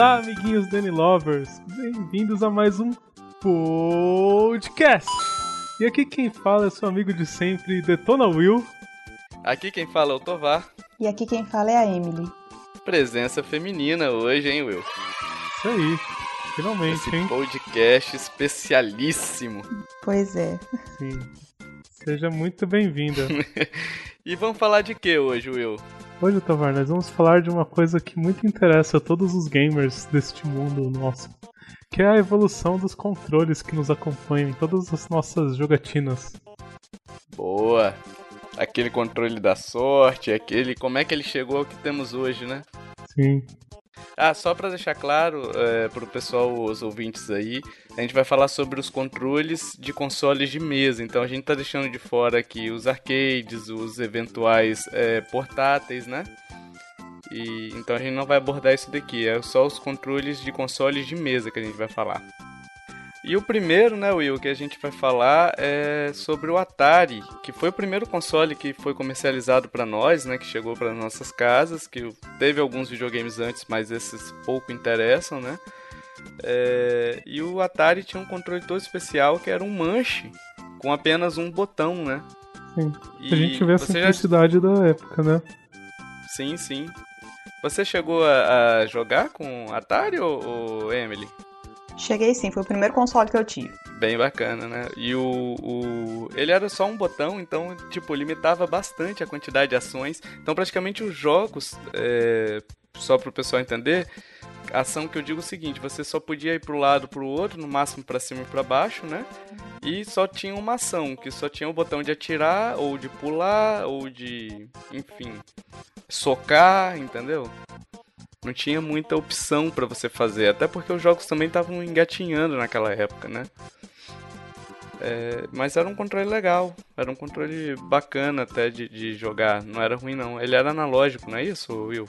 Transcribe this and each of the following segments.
Olá, amiguinhos Danny Lovers! Bem-vindos a mais um podcast! E aqui quem fala é seu amigo de sempre, Detona Will. Aqui quem fala é o Tovar. E aqui quem fala é a Emily. Presença feminina hoje, hein, Will? Isso aí, finalmente, Esse hein? podcast especialíssimo. Pois é. Sim. Seja muito bem-vinda. E vamos falar de que hoje, Will? Hoje, Tovar, nós vamos falar de uma coisa que muito interessa a todos os gamers deste mundo nosso, que é a evolução dos controles que nos acompanham em todas as nossas jogatinas. Boa! Aquele controle da sorte, aquele. Como é que ele chegou ao que temos hoje, né? Sim. Ah, só pra deixar claro é, pro pessoal, os ouvintes aí, a gente vai falar sobre os controles de consoles de mesa. Então a gente tá deixando de fora aqui os arcades, os eventuais é, portáteis, né? E então a gente não vai abordar isso daqui, é só os controles de consoles de mesa que a gente vai falar. E o primeiro, né, Will, que a gente vai falar é sobre o Atari, que foi o primeiro console que foi comercializado para nós, né, que chegou para nossas casas, que teve alguns videogames antes, mas esses pouco interessam, né? É, e o Atari tinha um controle todo especial que era um manche com apenas um botão, né? Sim. E a gente vê a você já- simplicidade da época, né? Sim, sim. Você chegou a, a jogar com Atari ou, ou Emily? Cheguei sim, foi o primeiro console que eu tive. Bem bacana, né? E o, o. Ele era só um botão, então, tipo, limitava bastante a quantidade de ações. Então, praticamente os jogos, é, só pro pessoal entender, ação que eu digo é o seguinte: você só podia ir pro lado pro outro, no máximo pra cima e pra baixo, né? E só tinha uma ação, que só tinha o botão de atirar, ou de pular, ou de. Enfim. Socar, entendeu? Não tinha muita opção pra você fazer, até porque os jogos também estavam engatinhando naquela época, né? É, mas era um controle legal, era um controle bacana até de, de jogar, não era ruim não. Ele era analógico, não é isso, Will?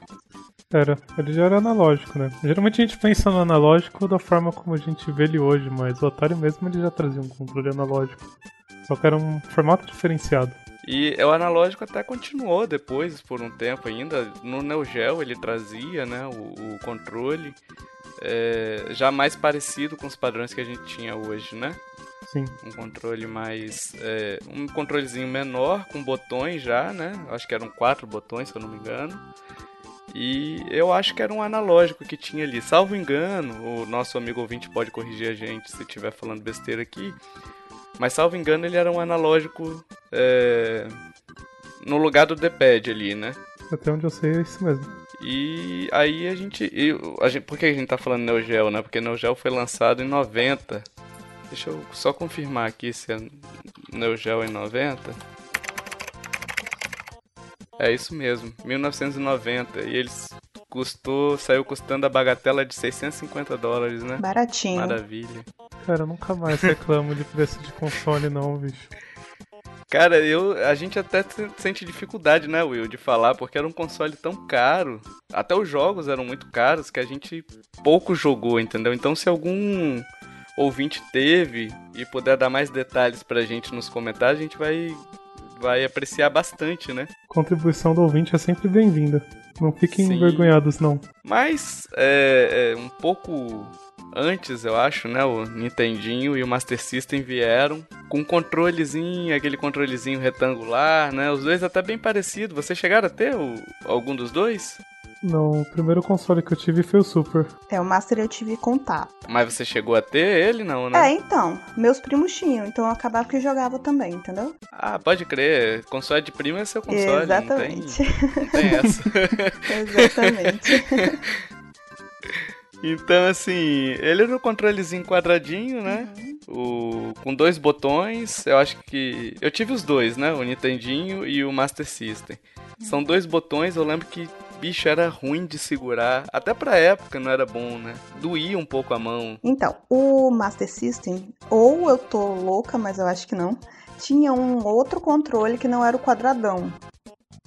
Era, ele já era analógico, né? Geralmente a gente pensa no analógico da forma como a gente vê ele hoje, mas o Atari mesmo ele já trazia um controle analógico. Só que era um formato diferenciado. E o analógico até continuou depois, por um tempo ainda. No Neo Geo ele trazia né, o, o controle, é, já mais parecido com os padrões que a gente tinha hoje, né? Sim. um controle mais. é, um controlezinho menor, com botões já, né? Acho que eram quatro botões, se eu não me engano. E eu acho que era um analógico que tinha ali. Salvo engano, o nosso amigo ouvinte pode corrigir a gente se estiver falando besteira aqui. Mas salvo engano, ele era um analógico é, no lugar do D-pad ali, né? Até onde eu sei é isso mesmo. E aí a gente, e a gente. Por que a gente tá falando Neo Geo, né? Porque Neo Geo foi lançado em 90. Deixa eu só confirmar aqui se é Neo Geo em 90. É isso mesmo, 1990. E eles custou, saiu custando a bagatela de 650 dólares, né? Baratinho. Maravilha. Cara, eu nunca mais reclamo de preço de console não, bicho. Cara, eu, a gente até se- sente dificuldade, né, Will, de falar, porque era um console tão caro. Até os jogos eram muito caros que a gente pouco jogou, entendeu? Então, se algum ouvinte teve e puder dar mais detalhes pra gente nos comentários, a gente vai, vai apreciar bastante, né? Contribuição do ouvinte é sempre bem-vinda. Não fiquem Sim. envergonhados, não. Mas, é, é, um pouco antes, eu acho, né, o Nintendinho e o Master System vieram com um controlezinho, aquele controlezinho retangular, né? Os dois até bem parecidos. Vocês chegaram a ter o- algum dos dois? Não, o primeiro console que eu tive foi o Super. É, o Master eu tive contato. Mas você chegou a ter ele, não, né? É, então, meus primos tinham, então eu acabava que jogava também, entendeu? Ah, pode crer. Console de primo é seu console. Exatamente. Não tem, não tem essa. Exatamente. então, assim, ele era um controlezinho quadradinho, né? O, com dois botões. Eu acho que. Eu tive os dois, né? O Nintendinho e o Master System. São dois botões, eu lembro que. Bicho, era ruim de segurar. Até pra época não era bom, né? Doía um pouco a mão. Então, o Master System, ou eu tô louca, mas eu acho que não, tinha um outro controle que não era o quadradão.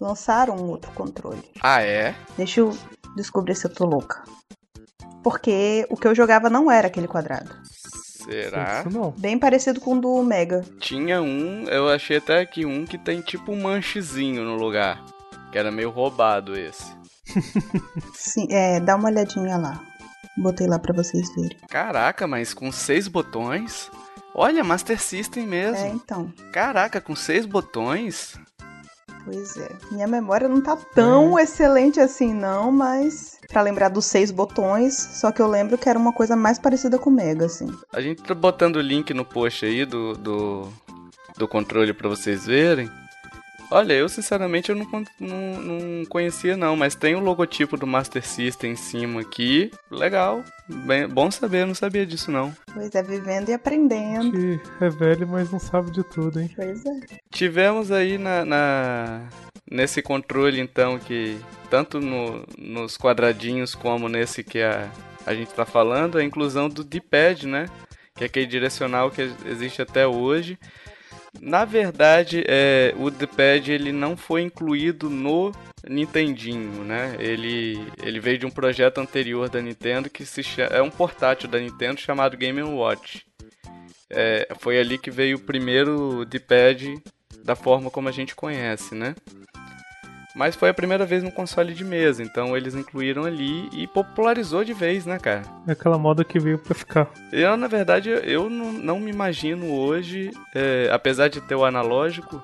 Lançaram um outro controle. Ah, é? Deixa eu descobrir se eu tô louca. Porque o que eu jogava não era aquele quadrado. Será? Isso não. Bem parecido com o do Mega. Tinha um, eu achei até aqui um que tem tipo um manchezinho no lugar. Que era meio roubado esse. Sim, é, dá uma olhadinha lá. Botei lá pra vocês verem. Caraca, mas com seis botões? Olha, Master System mesmo. É, então. Caraca, com seis botões? Pois é. Minha memória não tá tão excelente assim, não, mas. Pra lembrar dos seis botões, só que eu lembro que era uma coisa mais parecida com o Mega, assim. A gente tá botando o link no post aí do, do, do controle pra vocês verem. Olha, eu sinceramente eu não, não, não conhecia não, mas tem o logotipo do Master System em cima aqui. Legal, bem, bom saber, eu não sabia disso não. Pois é, vivendo e aprendendo. Que é velho, mas não sabe de tudo, hein? Pois é. Tivemos aí na, na- nesse controle então que tanto no- nos quadradinhos como nesse que a, a gente tá falando, a inclusão do D-pad, né? Que é aquele direcional que existe até hoje. Na verdade, é, o D-pad ele não foi incluído no Nintendinho, né? Ele, ele veio de um projeto anterior da Nintendo que se é um portátil da Nintendo chamado Game Watch. É, foi ali que veio o primeiro D-pad da forma como a gente conhece, né? Mas foi a primeira vez no console de mesa, então eles incluíram ali e popularizou de vez, né, cara? É aquela moda que veio pra ficar. Eu, na verdade, eu não, não me imagino hoje, é, apesar de ter o analógico,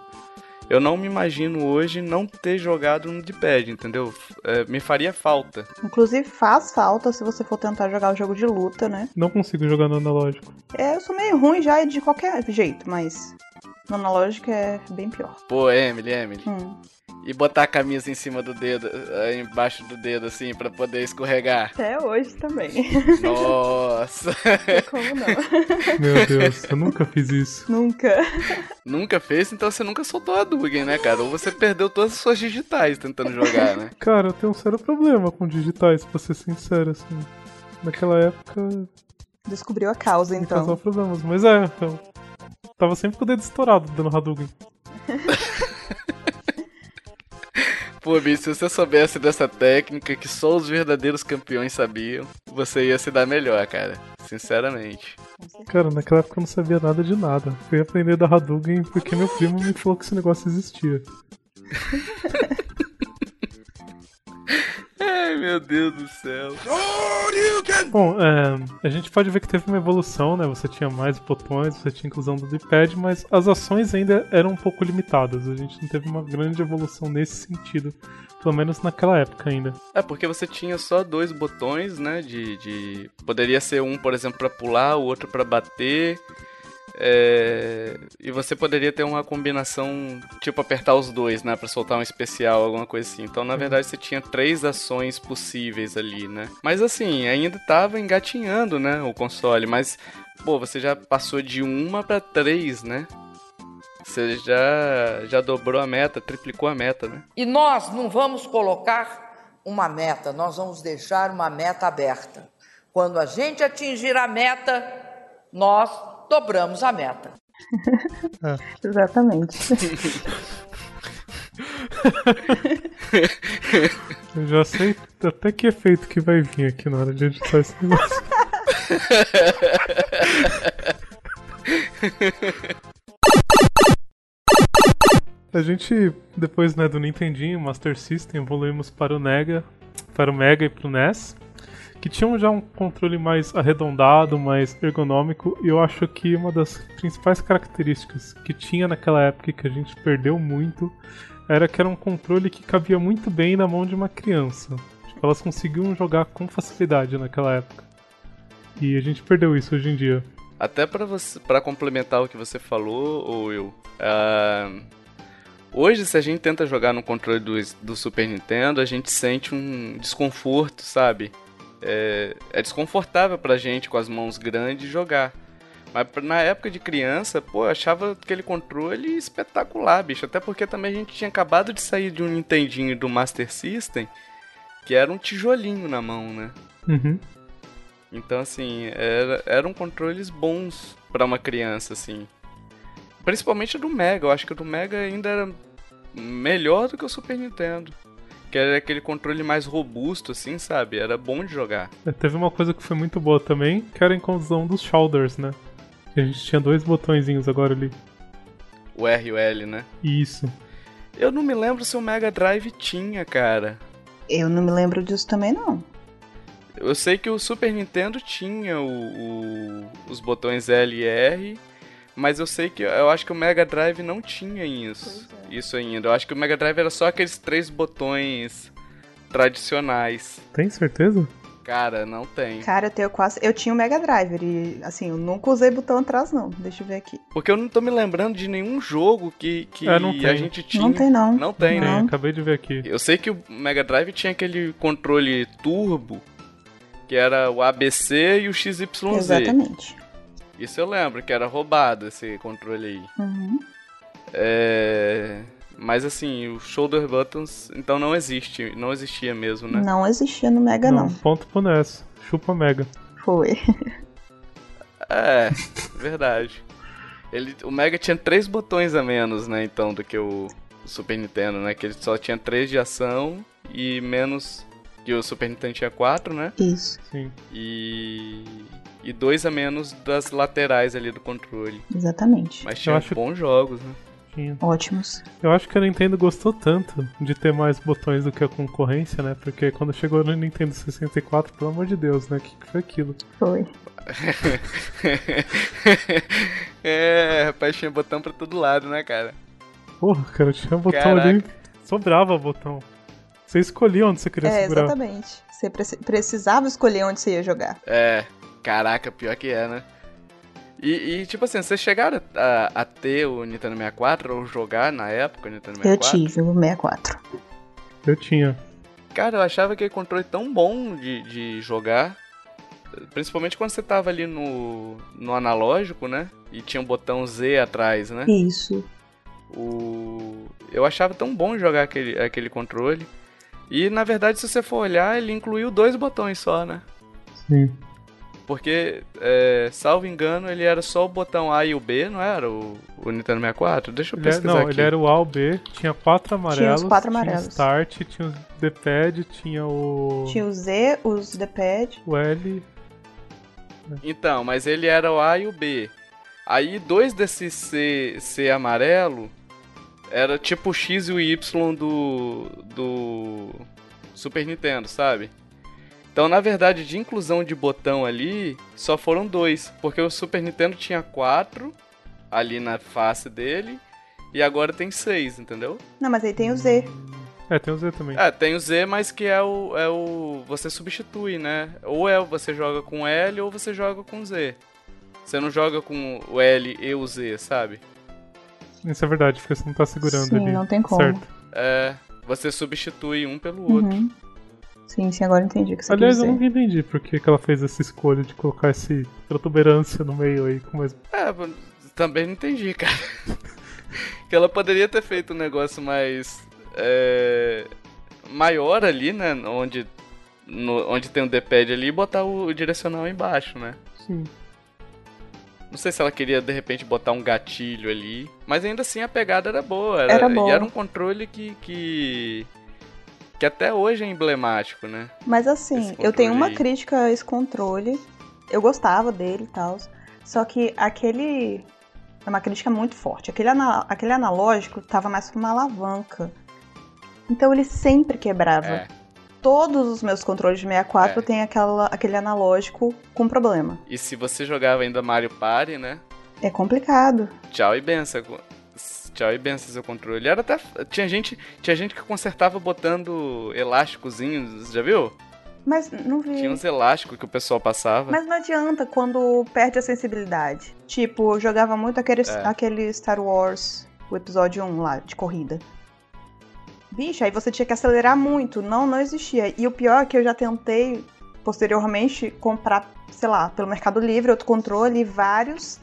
eu não me imagino hoje não ter jogado no D-pad, entendeu? É, me faria falta. Inclusive faz falta se você for tentar jogar o jogo de luta, né? Não consigo jogar no analógico. É, eu sou meio ruim já de qualquer jeito, mas no analógico é bem pior. Pô, Emily, Emily. Hum. E botar a camisa em cima do dedo, eh, embaixo do dedo, assim, pra poder escorregar. Até hoje também. Nossa! Como não? Meu Deus, eu nunca fiz isso. Nunca. nunca fez, então você nunca soltou a Dugan, né, cara? Ou você perdeu todas as suas digitais tentando jogar, né? Cara, eu tenho um sério problema com digitais, pra ser sincero, assim. Naquela época Descobriu a causa, então. causava problemas. Mas é, eu tava sempre com o dedo estourado dando Hadouken. Pô, bicho, se você soubesse dessa técnica que só os verdadeiros campeões sabiam, você ia se dar melhor, cara. Sinceramente. Cara, naquela época eu não sabia nada de nada. Fui aprender da Hadouken porque meu primo me falou que esse negócio existia. Ai, meu Deus do céu. Bom, é, a gente pode ver que teve uma evolução, né? Você tinha mais botões, você tinha inclusão do D-pad, mas as ações ainda eram um pouco limitadas. A gente não teve uma grande evolução nesse sentido, pelo menos naquela época ainda. É, porque você tinha só dois botões, né? De. de... Poderia ser um, por exemplo, pra pular, o outro pra bater. É, E você poderia ter uma combinação, tipo apertar os dois, né, Pra soltar um especial, alguma coisa assim. Então, na verdade, você tinha três ações possíveis ali, né? Mas assim, ainda tava engatinhando, né, o console. Mas, pô, você já passou de uma pra três, né? Você já já dobrou a meta, triplicou a meta, né? E nós não vamos colocar uma meta, nós vamos deixar uma meta aberta. Quando a gente atingir a meta, nós dobramos a meta. Exatamente. Eu já sei até que efeito que vai vir aqui na hora de editar esse negócio. A gente, depois né, do Nintendinho, Master System, evoluímos para o Mega, para o Mega e para o NES, que tinham já um controle mais arredondado, mais ergonômico, e eu acho que uma das principais características que tinha naquela época que a gente perdeu muito era que era um controle que cabia muito bem na mão de uma criança. Tipo, elas conseguiam jogar com facilidade naquela época. E a gente perdeu isso hoje em dia. Até pra você, para complementar o que você falou, ô Will, ah, hoje se a gente tenta jogar no controle do, do Super Nintendo, a gente sente um desconforto, sabe? É, é desconfortável pra gente com as mãos grandes jogar. Mas na época de criança, pô, eu achava aquele controle espetacular, bicho. Até porque também a gente tinha acabado de sair de um Nintendinho do Master System, que era um tijolinho na mão, né? Uhum. Então, assim, era, eram controles bons pra uma criança, assim. Principalmente do Mega. Eu acho que o do Mega ainda era melhor do que o Super Nintendo. Que era aquele controle mais robusto, assim, sabe? Era bom de jogar. É, Teve uma coisa que foi muito boa também, que era a inclusão dos shoulders, né? Que a gente tinha dois botõezinhos agora ali. O R e o L, né? Isso. Eu não me lembro se o Mega Drive tinha, cara. Eu não me lembro disso também, não. eu sei que o Super Nintendo tinha o, o- os botões L e R, mas eu sei que eu acho que o Mega Drive não tinha isso, é. isso ainda. Eu acho que o Mega Drive era só aqueles três botões tradicionais. Tem certeza? Cara, não tem. Cara, eu tenho quase. Eu tinha o Mega Drive e, assim, eu nunca usei botão atrás, não. Deixa eu ver aqui. Porque eu não tô me lembrando de nenhum jogo que, que É, não a gente tinha. Não tem, não. Não tem, Tem, né? Não. acabei de ver aqui. Eu sei que o Mega Drive tinha aquele controle turbo, que era o ABC e o XYZ. Exatamente. Isso eu lembro, que era roubado esse controle aí. Uhum. É... Mas assim, o shoulder buttons, então não existe, não existia mesmo, né? Não existia no Mega, não. Ponto pro NES. Chupa Mega. Foi. É, verdade. Ele, o Mega tinha três botões a menos, né, então, do que o, o Super Nintendo, né? Que ele só tinha três de ação e menos que o Super Nintendo tinha quatro, né? Isso. Sim. E e dois a menos das laterais ali do controle. Exatamente. Mas tinha acho- bons jogos, né? Tinha. Ótimos. Eu acho que a Nintendo gostou tanto de ter mais botões do que a concorrência, né? Porque quando chegou no Nintendo 64, pelo amor de Deus, né? O que, que foi aquilo? Foi. é, rapaz, tinha botão pra todo lado, né, cara? Porra, cara, tinha botão Caraca. ali. Sobrava botão. Você escolhia onde você queria É, segurar. exatamente. Você preci- precisava escolher onde você ia jogar. É, caraca, pior que é, né? E, e, tipo assim, vocês chegaram a, a ter o Nintendo 64 ou jogar na época o Nintendo Eu 64? tive o 64. Eu tinha. Cara, eu achava aquele controle tão bom de, de jogar. Principalmente quando você tava ali no, no analógico, né? E tinha um botão Z atrás, né? Isso. O... Eu achava tão bom jogar aquele, aquele controle. E na verdade, se você for olhar, ele incluiu dois botões só, né? Sim. Porque, é, salvo engano, ele era só o botão A e o B, não era o, o Nintendo 64? Deixa eu Ele, é- pesquisar não, aqui. ele era o A, o B, tinha quatro amarelos. quatro Tinha amarelos. o Start, tinha o D-pad, tinha o. Tinha o Z, os D-pad. o L. Então, mas ele era o A e o B. Aí, dois desses C, C amarelo era tipo o X e o Y do, do Super Nintendo, sabe? Então, na verdade, de inclusão de botão ali, só foram dois. Porque o Super Nintendo tinha quatro ali na face dele. E agora tem seis, entendeu? Não, mas aí tem o Z. É, tem o Z também. É, tem o Z, mas que é o, é o. Você substitui, né? Ou é você joga com L ou você joga com Z. Você não joga com o L e o Z, sabe? Isso é verdade, porque você não tá segurando Sim, ali. não tem como. Certo. É. Você substitui um pelo outro. Uhum. Sim, sim, agora entendi o que você Aliás, quis eu nunca entendi por que, que ela fez essa escolha de colocar esse protuberância no meio aí com mais. É, também não entendi, cara. que ela poderia ter feito um negócio mais. é, maior ali, né? Onde, no- onde tem um D-pad ali e botar o, o direcional embaixo, né? Sim. Não sei se ela queria de repente botar um gatilho ali, mas ainda assim a pegada era boa. Era, Era boa. E era um controle que, que. Que até hoje é emblemático, né? Mas assim, eu tenho uma aí. crítica a esse controle. Eu gostava dele e tal. Só que aquele. É uma crítica muito forte. Aquele, ana- aquele analógico tava mais pra uma alavanca. Então ele sempre quebrava. É. Todos os meus controles de 64 É. tem aquela, aquele analógico com problema. E se você jogava ainda Mario Party, né? É complicado. Tchau e benção. Tchau e benção seu controle. Era até. Tinha gente, tinha gente que consertava botando elásticozinhos, já viu? Mas não vi. Tinha uns elásticos que o pessoal passava. Mas não adianta quando perde a sensibilidade. Tipo, eu jogava muito aquele, É. aquele Star Wars, o episódio 1 lá, de corrida. Bicho, aí você tinha que acelerar muito. Não, não existia. E o pior é que eu já tentei, posteriormente, comprar, sei lá, pelo Mercado Livre, outro controle e vários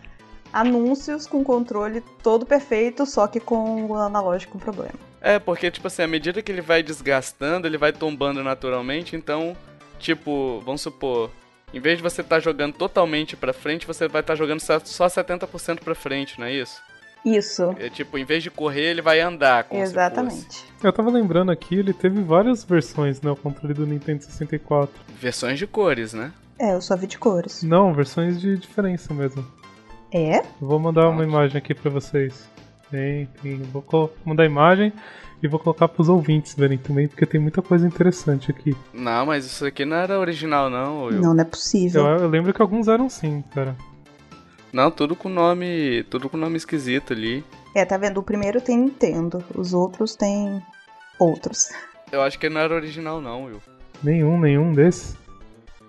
anúncios com controle todo perfeito, só que com o analógico com problema. É, porque, tipo assim, à medida que ele vai desgastando, ele vai tombando naturalmente, então, tipo, vamos supor, em vez de você estar jogando totalmente pra frente, você vai estar jogando só só 70% pra frente, não é isso? Isso, É tipo, em vez de correr, ele vai andar como se fosse. exatamente. Eu tava lembrando aqui, ele teve várias versões, né? O controle do Nintendo 64. Versões de cores, né? É, eu só vi de cores. Não, versões de diferença mesmo. É? Eu vou mandar uma imagem aqui pra vocês. Tem, tem. Vou mandar a imagem. E vou colocar pros ouvintes verem também, porque tem muita coisa interessante aqui. Não, mas isso aqui não era original, não. Will. Não, não é Eu, possível. eu lembro que alguns eram sim, cara. Não, tudo com nome. Tudo com nome esquisito ali. É, tá vendo? O primeiro tem Nintendo, os outros tem outros. Eu acho que não era original, não, Will. Nenhum, nenhum desses.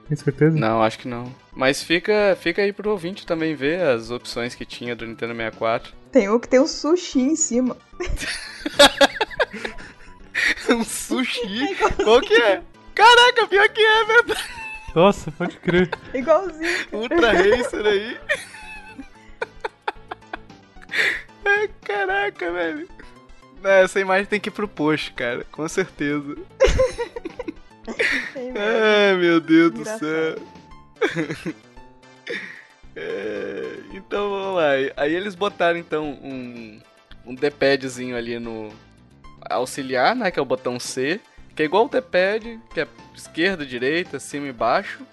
Tem certeza? Não, acho que não. Mas fica, fica aí pro ouvinte também ver as opções que tinha do Nintendo 64. Tem um que tem o sushi em cima. um sushi? Qual que é? Caraca, pior que é, verdade. Nossa, pode crer. Igualzinho. Ultra Racer aí. É, Caraca, velho. Não, essa imagem tem que ir pro post, cara. Com certeza. Ai, meu Deus do Engraçado. céu. É, então vamos lá. Aí eles botaram então um, um D-padzinho ali no auxiliar, né? Que é o botão C. Que é igual o D-pad, que é esquerda, direita, cima e baixo.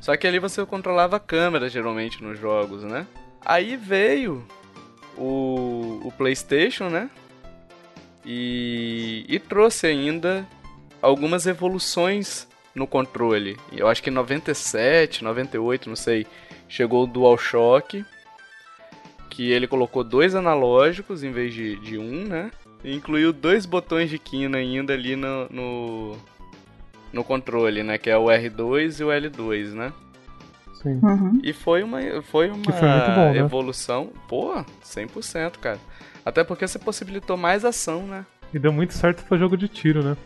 Só que ali você controlava a câmera geralmente nos jogos, né? Aí veio o, o PlayStation, né? E, e trouxe ainda algumas evoluções no controle. Eu acho que em 97, 98, não sei, chegou o DualShock, que ele colocou dois analógicos em vez de, de um, né? E incluiu dois botões de quina ainda ali no, no, no controle, né? Que é o R2 e o L2, né? Sim. Uhum. E foi uma, foi uma foi bom, né? evolução, pô, 100%, cara. Até porque você possibilitou mais ação, né? E deu muito certo pra jogo de tiro, né?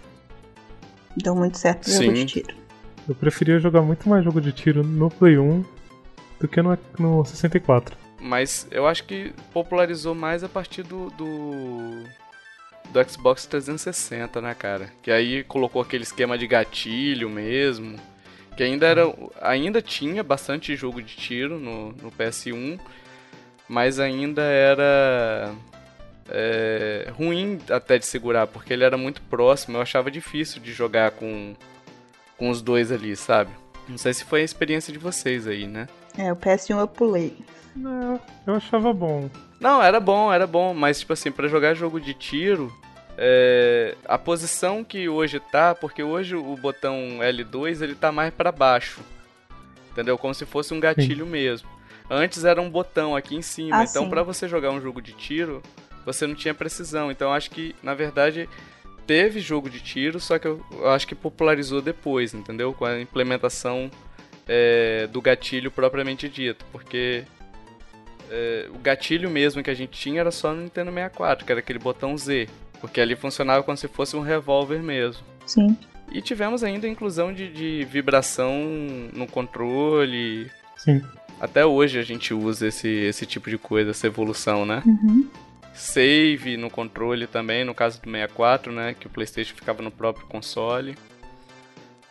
Deu muito certo o jogo de tiro. Eu preferia jogar muito mais jogo de tiro no Play 1 do que no, no 64. Mas eu acho que popularizou mais a partir do, do. do Xbox 360, né, cara? Que aí colocou aquele esquema de gatilho mesmo. Que ainda era. Ainda tinha bastante jogo de tiro no, no PS1. Mas ainda era. É, ruim até de segurar, porque ele era muito próximo. Eu achava difícil de jogar com, com os dois ali, sabe? Não sei se foi a experiência de vocês aí, né? É, o PS1 eu pulei. Não, eu achava bom. Não, era bom, era bom, mas tipo assim, pra jogar jogo de tiro, é, a posição que hoje tá, porque hoje o botão L2 ele tá mais pra baixo. Entendeu? Como se fosse um gatilho mesmo. Antes era um botão aqui em cima, Ah, então sim. pra você jogar um jogo de tiro, você não tinha precisão. Então acho que, na verdade, teve jogo de tiro, só que eu, acho que popularizou depois, entendeu? Com a implementação é, do gatilho propriamente dito, porque é, o gatilho mesmo que a gente tinha era só no Nintendo 64, que era aquele botão Z, porque ali funcionava como se fosse um revólver mesmo. Sim. E tivemos ainda a inclusão de, de vibração no controle. Sim. Até hoje a gente usa esse, esse tipo de coisa, essa evolução, né? Uhum. Save no controle também, no caso do 64, né? Que o PlayStation ficava no próprio console.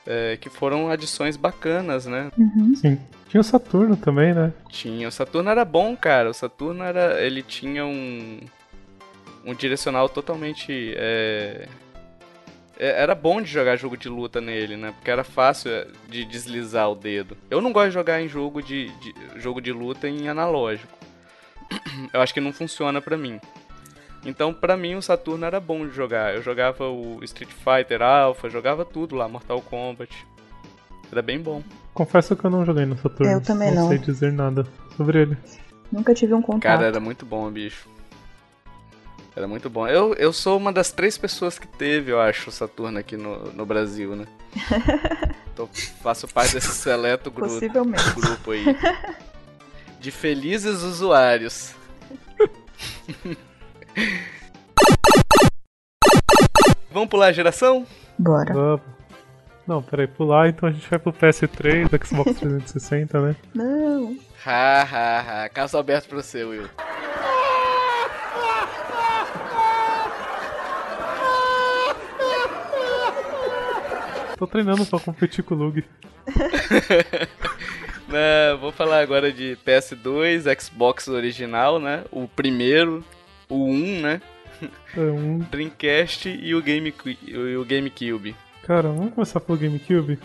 É, que foram adições bacanas, né? Uhum. Sim. Tinha o Saturno também, né? Tinha. O Saturno era bom, cara. O Saturno era. Ele tinha um. Um direcional totalmente. É, é- era bom de jogar jogo de luta nele, né? Porque era fácil é, de deslizar o dedo. Eu não gosto de jogar em jogo de, de- jogo de luta em analógico. Eu acho que não funciona pra mim. Então, pra mim, o Saturno era bom de jogar. Eu jogava o Street Fighter Alpha, jogava tudo lá, Mortal Kombat. Era bem bom. Confesso que eu não joguei no Saturno. Eu também não. não. sei dizer nada sobre ele. Nunca tive um contato. Cara, era muito bom, bicho. Era muito bom. Eu, eu sou uma das três pessoas que teve, eu acho, o Saturno aqui no, no Brasil, né? Tô, faço parte desse seleto grupo, Possivelmente. grupo aí. De felizes usuários. Vamos pular a geração? Bora. Vamos. Não, peraí, pular, então a gente vai pro PS3, do Xbox 360, né? Não. Ha, ha, ha. Caso aberto pra você, Will. Tô treinando pra competir com o Lug. Né, vou falar agora de PS2, Xbox original, né? O primeiro, o 1, né? É um... Dreamcast e o, Game, e o GameCube. Cara, vamos começar pelo GameCube?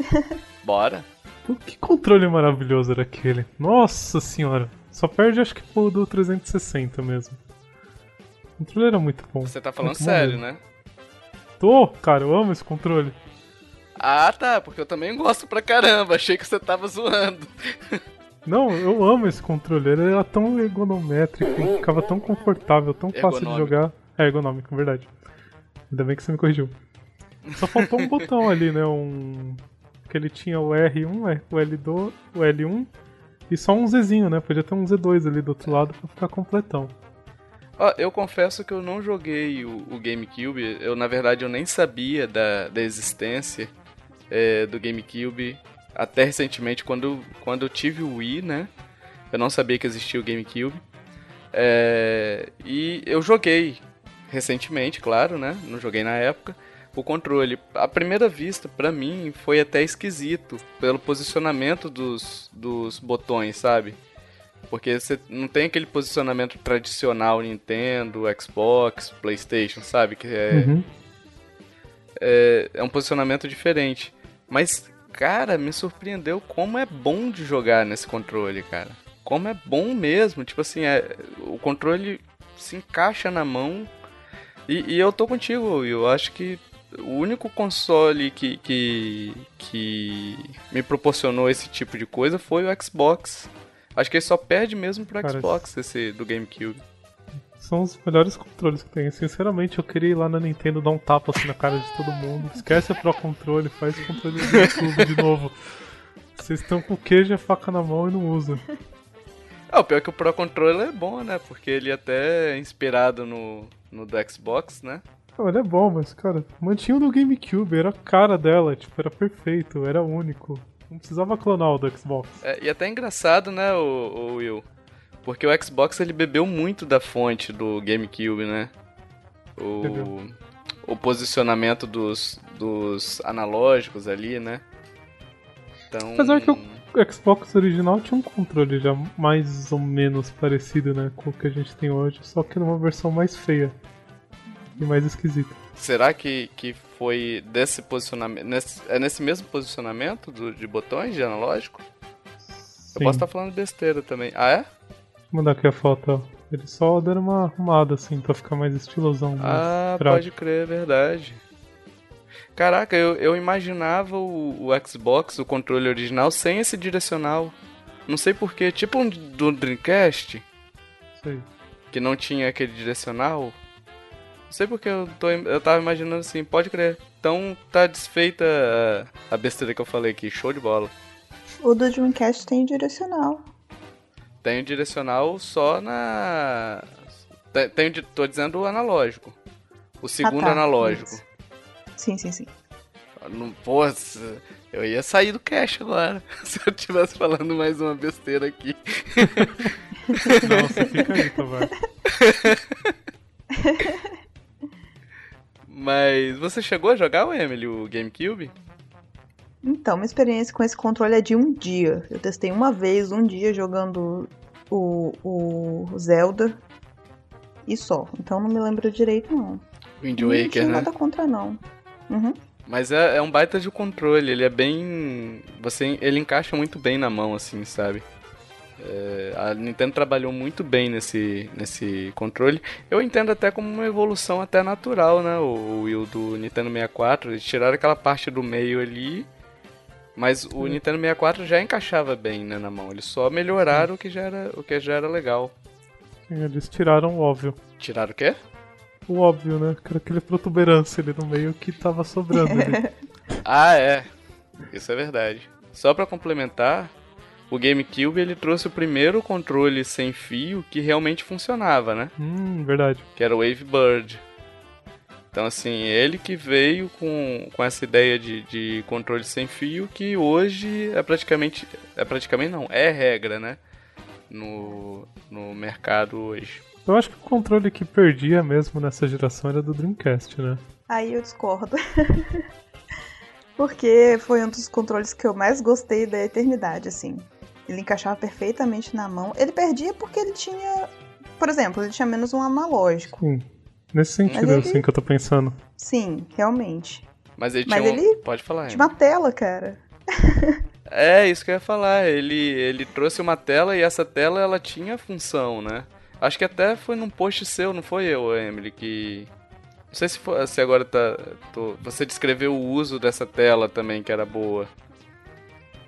Bora? Pô, que controle maravilhoso era aquele. Nossa senhora. Só perde acho que pro do 360 mesmo. O controle era muito bom. Você tá falando Muito sério, né? Tô, cara, eu amo esse controle. Ah, tá, porque eu também gosto pra caramba. Achei que você tava zoando. Não, eu amo esse controle. Ele era tão ergonométrico, ficava tão confortável, tão fácil de Ergonômico. jogar. É ergonômico, verdade. Ainda bem que você me corrigiu. Só faltou um botão ali, né? Um. Que ele tinha o R1, o L2, o L1 e só um Zzinho, né? Podia ter um Z2 ali do outro lado pra ficar completão. Ó, eu confesso que eu não joguei o, o GameCube. Eu, na verdade, eu nem sabia da, da existência é, do GameCube até recentemente, quando, quando eu tive o Wii, né? Eu não sabia que existia o GameCube. É, e eu joguei recentemente, claro, né? Não joguei na época. O controle, à primeira vista, pra mim, foi até esquisito pelo posicionamento dos, dos botões, sabe? Porque você não tem aquele posicionamento tradicional Nintendo, Xbox, PlayStation, sabe? Que é, Uhum. é, é um posicionamento diferente. Mas, cara, me surpreendeu como é bom de jogar nesse controle, cara. Como é bom mesmo. Tipo assim, é, o controle se encaixa na mão. E, e eu tô contigo, Will. Eu acho que o único console que, que, que me proporcionou esse tipo de coisa foi o Xbox. Acho que ele só perde mesmo pro Cara, Xbox, esse do GameCube. São os melhores controles que tem. Sinceramente, eu queria ir lá na Nintendo dar um tapa assim na cara de todo mundo. Esquece o Pro Controle, faz o controle do YouTube de novo. Vocês estão com queijo e a faca na mão e não usam. Ah, o pior é que o Pro Controller é bom, né? Porque ele até é inspirado no, no do Xbox, né? Não, ele é bom, mas, cara, mantinha o do GameCube, era a cara dela, tipo, era perfeito, era único. Não precisava clonar o do Xbox. É, e até engraçado, né, o, o Will? Porque o Xbox ele bebeu muito da fonte do GameCube, né? O, Bebeu. o posicionamento dos, dos analógicos ali, né? Então. Apesar que o Xbox original tinha um controle já mais ou menos parecido, né, com o que a gente tem hoje, só que numa versão mais feia e mais esquisita. Será que, que foi desse posicionamento. Nesse, é nesse mesmo posicionamento do, de botões de analógico? Eu Sim. posso estar falando besteira também. Ah, é? Vou mandar aqui a foto, ó. Eles só deram uma arrumada assim pra ficar mais estilosão. mais Ah, prático. pode crer, é verdade. Caraca, eu, eu imaginava o, o Xbox, o controle original, sem esse direcional. Não sei porquê, tipo um do Dreamcast, Sei. que não tinha aquele direcional. Não sei porque eu, tô, eu tava imaginando assim, pode crer. Então tá desfeita a, a besteira que eu falei aqui, show de bola. O do Dreamcast tem direcional. Tem o direcional só na. Tem, tem tô dizendo o analógico. O segundo tá, analógico. Sim, sim, sim. Não, pô, se- eu ia sair do cash agora. Se eu tivesse falando mais uma besteira aqui. Não, você fica aí, Tavares. Mas você chegou a jogar, o Emily, o GameCube? Então, minha experiência com esse controle é de um dia. Eu testei uma vez, um dia, jogando o, o Zelda e só. Então não me lembro direito, não. Wind não Waker, tinha né? nada contra, não. Uhum. Mas é, é um baita de controle, ele é bem. Você, ele encaixa muito bem na mão, assim, sabe? É, a Nintendo trabalhou muito bem nesse, nesse controle. Eu entendo até como uma evolução até natural, né? O, o Wii do Nintendo 64. Eles tiraram aquela parte do meio ali. Mas o Nintendo 64 já encaixava bem né, na mão. Eles só melhoraram o que já era, o que já era legal. Sim, Eles tiraram o óbvio. Tiraram o quê? O óbvio, né? Que era aquele protuberância ali no meio que tava sobrando ali. Ah, é. Isso é verdade. Só pra complementar, o GameCube ele trouxe o primeiro controle sem fio que realmente funcionava, né? hum, verdade. Que era o Wavebird. Então, assim, ele que veio com, com essa ideia de, de controle sem fio que hoje é praticamente. É praticamente não, é regra, né? No, no mercado hoje. Eu acho que o controle que perdia mesmo nessa geração era do Dreamcast, né? Aí eu discordo. Porque foi um dos controles que eu mais gostei da eternidade, assim. Ele encaixava perfeitamente na mão. Ele perdia porque ele tinha. Por exemplo, ele tinha menos um analógico. Sim. Nesse sentido, ele- assim, que eu tô pensando. Sim, realmente. Mas ele Mas tinha. um- ele Pode falar, Tinha uma tela, cara. É, isso que eu ia falar. Ele, ele trouxe uma tela e essa tela ela tinha função, né? Acho que até foi num post seu, não foi eu, Emily, que. Não sei se, foi, se agora tá. Tô... Você descreveu o uso dessa tela também, que era boa.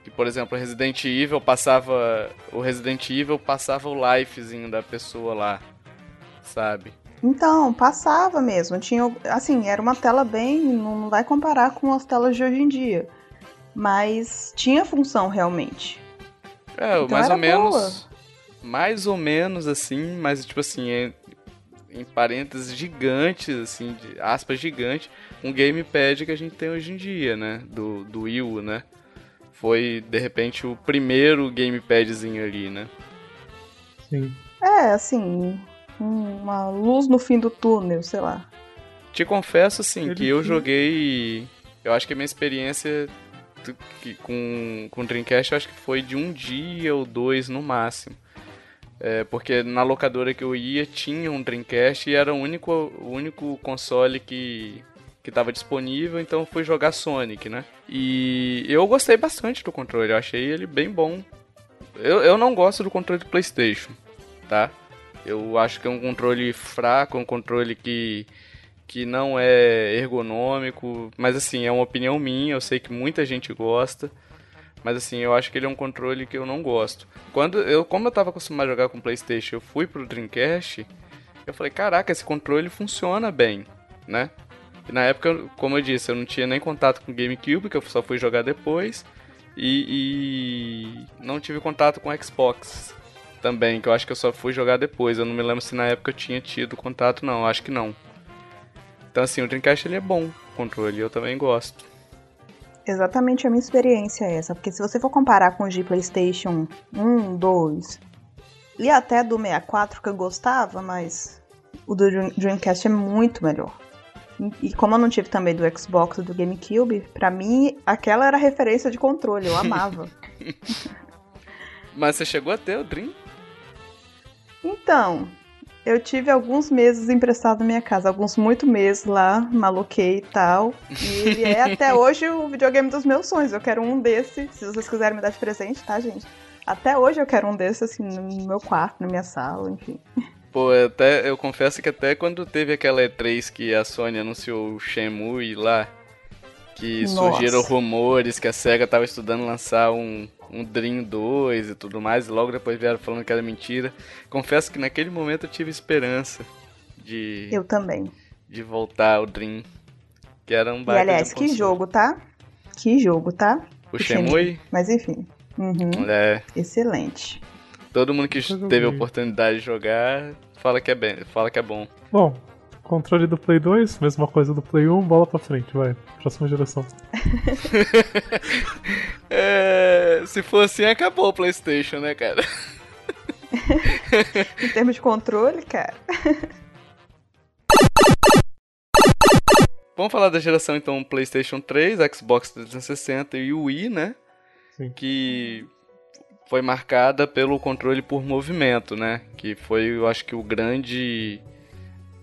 Que, por exemplo, Resident Evil passava. O Resident Evil passava o lifezinho da pessoa lá. Sabe? Então, passava mesmo. Tinha, assim, era uma tela bem. Não vai comparar com as telas de hoje em dia. Mas tinha função realmente. É, então mais ou menos. Boa. Mais ou menos assim, mas tipo assim, é, em parênteses gigantes, assim, de aspas gigante, um gamepad que a gente tem hoje em dia, né? Do, do Wii U, né? Foi, de repente, o primeiro gamepadzinho ali, né? Sim. É, assim, uma luz no fim do túnel, sei lá. Te confesso, assim, que eu joguei. Eu acho que a minha experiência com, com Dreamcast eu acho que foi de um dia ou dois no máximo. É, porque na locadora que eu ia tinha um Dreamcast e era o único, o único console que que estava disponível, então fui jogar Sonic, né? E eu gostei bastante do controle, eu achei ele bem bom. Eu, eu não gosto do controle do PlayStation, tá? Eu acho que é um controle fraco, um controle que, que não é ergonômico, mas assim, é uma opinião minha, eu sei que muita gente gosta. Mas assim, eu acho que ele é um controle que eu não gosto. Quando eu, como eu estava acostumado a jogar com PlayStation, eu fui pro Dreamcast, eu falei, caraca, esse controle funciona bem, né? E na época, como eu disse, eu não tinha nem contato com GameCube, que eu só fui jogar depois. E, e, não tive contato com Xbox também, que eu acho que eu só fui jogar depois. Eu não me lembro se na época eu tinha tido contato, não. Acho que não. Então, assim, o Dreamcast ele é bom, o controle, eu também gosto. Exatamente a minha experiência é essa, porque se você for comparar com os de PlayStation 1, 2 e até do 64 que eu gostava, mas o do Dreamcast é muito melhor. E como eu não tive também do Xbox e do GameCube, pra mim aquela era a referência de controle, eu amava. Mas você chegou a ter o Dream? Então, eu tive alguns meses emprestado na minha casa, alguns muito meses lá, maluquei e tal. E ele é até hoje o videogame dos meus sonhos. Eu quero um desse, se vocês quiserem me dar de presente, tá, gente? Até hoje eu quero um desse, assim, no meu quarto, na minha sala, enfim. Pô, até, eu confesso que até quando teve aquela E3 que a Sony anunciou o Shenmue lá, que Nossa. surgiram rumores que a SEGA tava estudando lançar um, um Dream 2 e tudo mais, e logo depois vieram falando que era mentira. Confesso que naquele momento eu tive esperança de. Eu também. De voltar ao Dream. Que era um E aliás, que jogo, tá? Que jogo, tá? O, o Shenmue? Mas enfim. Uhum. É. Excelente. Todo mundo que teve a oportunidade de jogar fala que é bem, fala que é bom. Bom, controle do Play 2, mesma coisa do Play 1, bola pra frente, vai. Próxima geração. é, se for assim, acabou o PlayStation, né, cara? em termos de controle, cara. Vamos falar da geração então PlayStation 3, Xbox 360 e Wii, né? Sim. Que foi marcada pelo controle por movimento, né? Que foi, eu acho que, o grande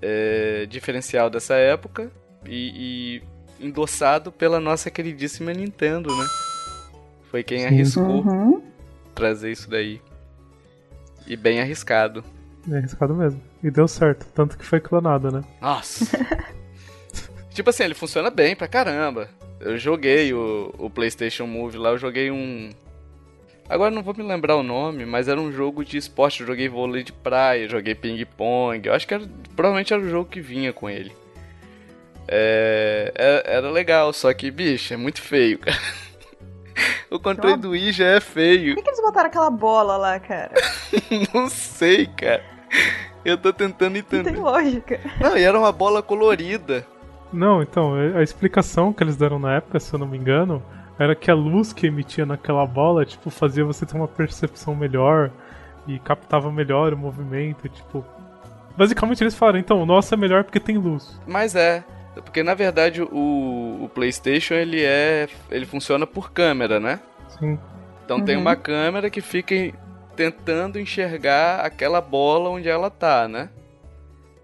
é, diferencial dessa época e, e, endossado pela nossa queridíssima Nintendo, né? Foi quem Sim. arriscou uhum. trazer isso daí. E bem arriscado. Bem arriscado mesmo. E deu certo, tanto que foi clonado, né? Nossa! tipo assim, ele funciona bem pra caramba. Eu joguei o, o PlayStation Move lá, eu joguei um, Agora não vou me lembrar o nome, mas era um jogo de esporte. Eu joguei vôlei de praia, joguei ping-pong. Eu acho que era, provavelmente era o jogo que vinha com ele. É, era, é, era, legal, só que, bicho, é muito feio, cara. O controle do Wii já é feio. Por que, que eles botaram aquela bola lá, cara? não sei, cara. Eu tô tentando entender. Não tem lógica. Não, e era uma bola colorida. Não, então, a explicação que eles deram na época, se eu não me engano, era que a luz que emitia naquela bola, tipo, fazia você ter uma percepção melhor e captava melhor o movimento, tipo. Basicamente eles falaram, então, o nosso é melhor porque tem luz. Mas é, porque na verdade o, o PlayStation ele é, ele funciona por câmera, né? Sim. Então uhum. tem uma câmera que fica tentando enxergar aquela bola onde ela tá, né?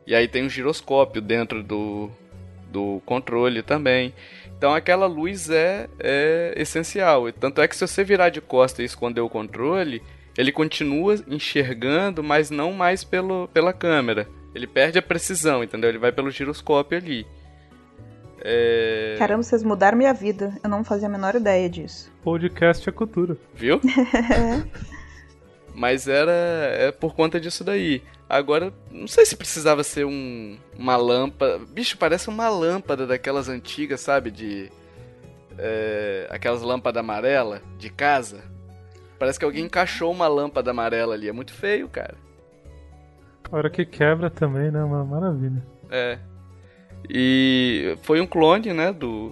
E aí tem um giroscópio dentro do, do controle também. Então aquela luz é, é essencial. Tanto é que se você virar de costa e esconder o controle, ele continua enxergando, mas não mais pelo, pela câmera. Ele perde a precisão, entendeu? Ele vai pelo giroscópio ali. É... Caramba, vocês mudaram minha vida. Eu não fazia a menor ideia disso. Podcast é cultura. Viu? Mas era é por conta disso daí. Agora, não sei se precisava ser um, uma lâmpada. Bicho, parece uma lâmpada daquelas antigas, sabe? De. É, aquelas lâmpadas amarela de casa. Parece que alguém encaixou uma lâmpada amarela ali. É muito feio, cara. A hora que quebra também, né? Uma maravilha. É. E foi um clone, né, do,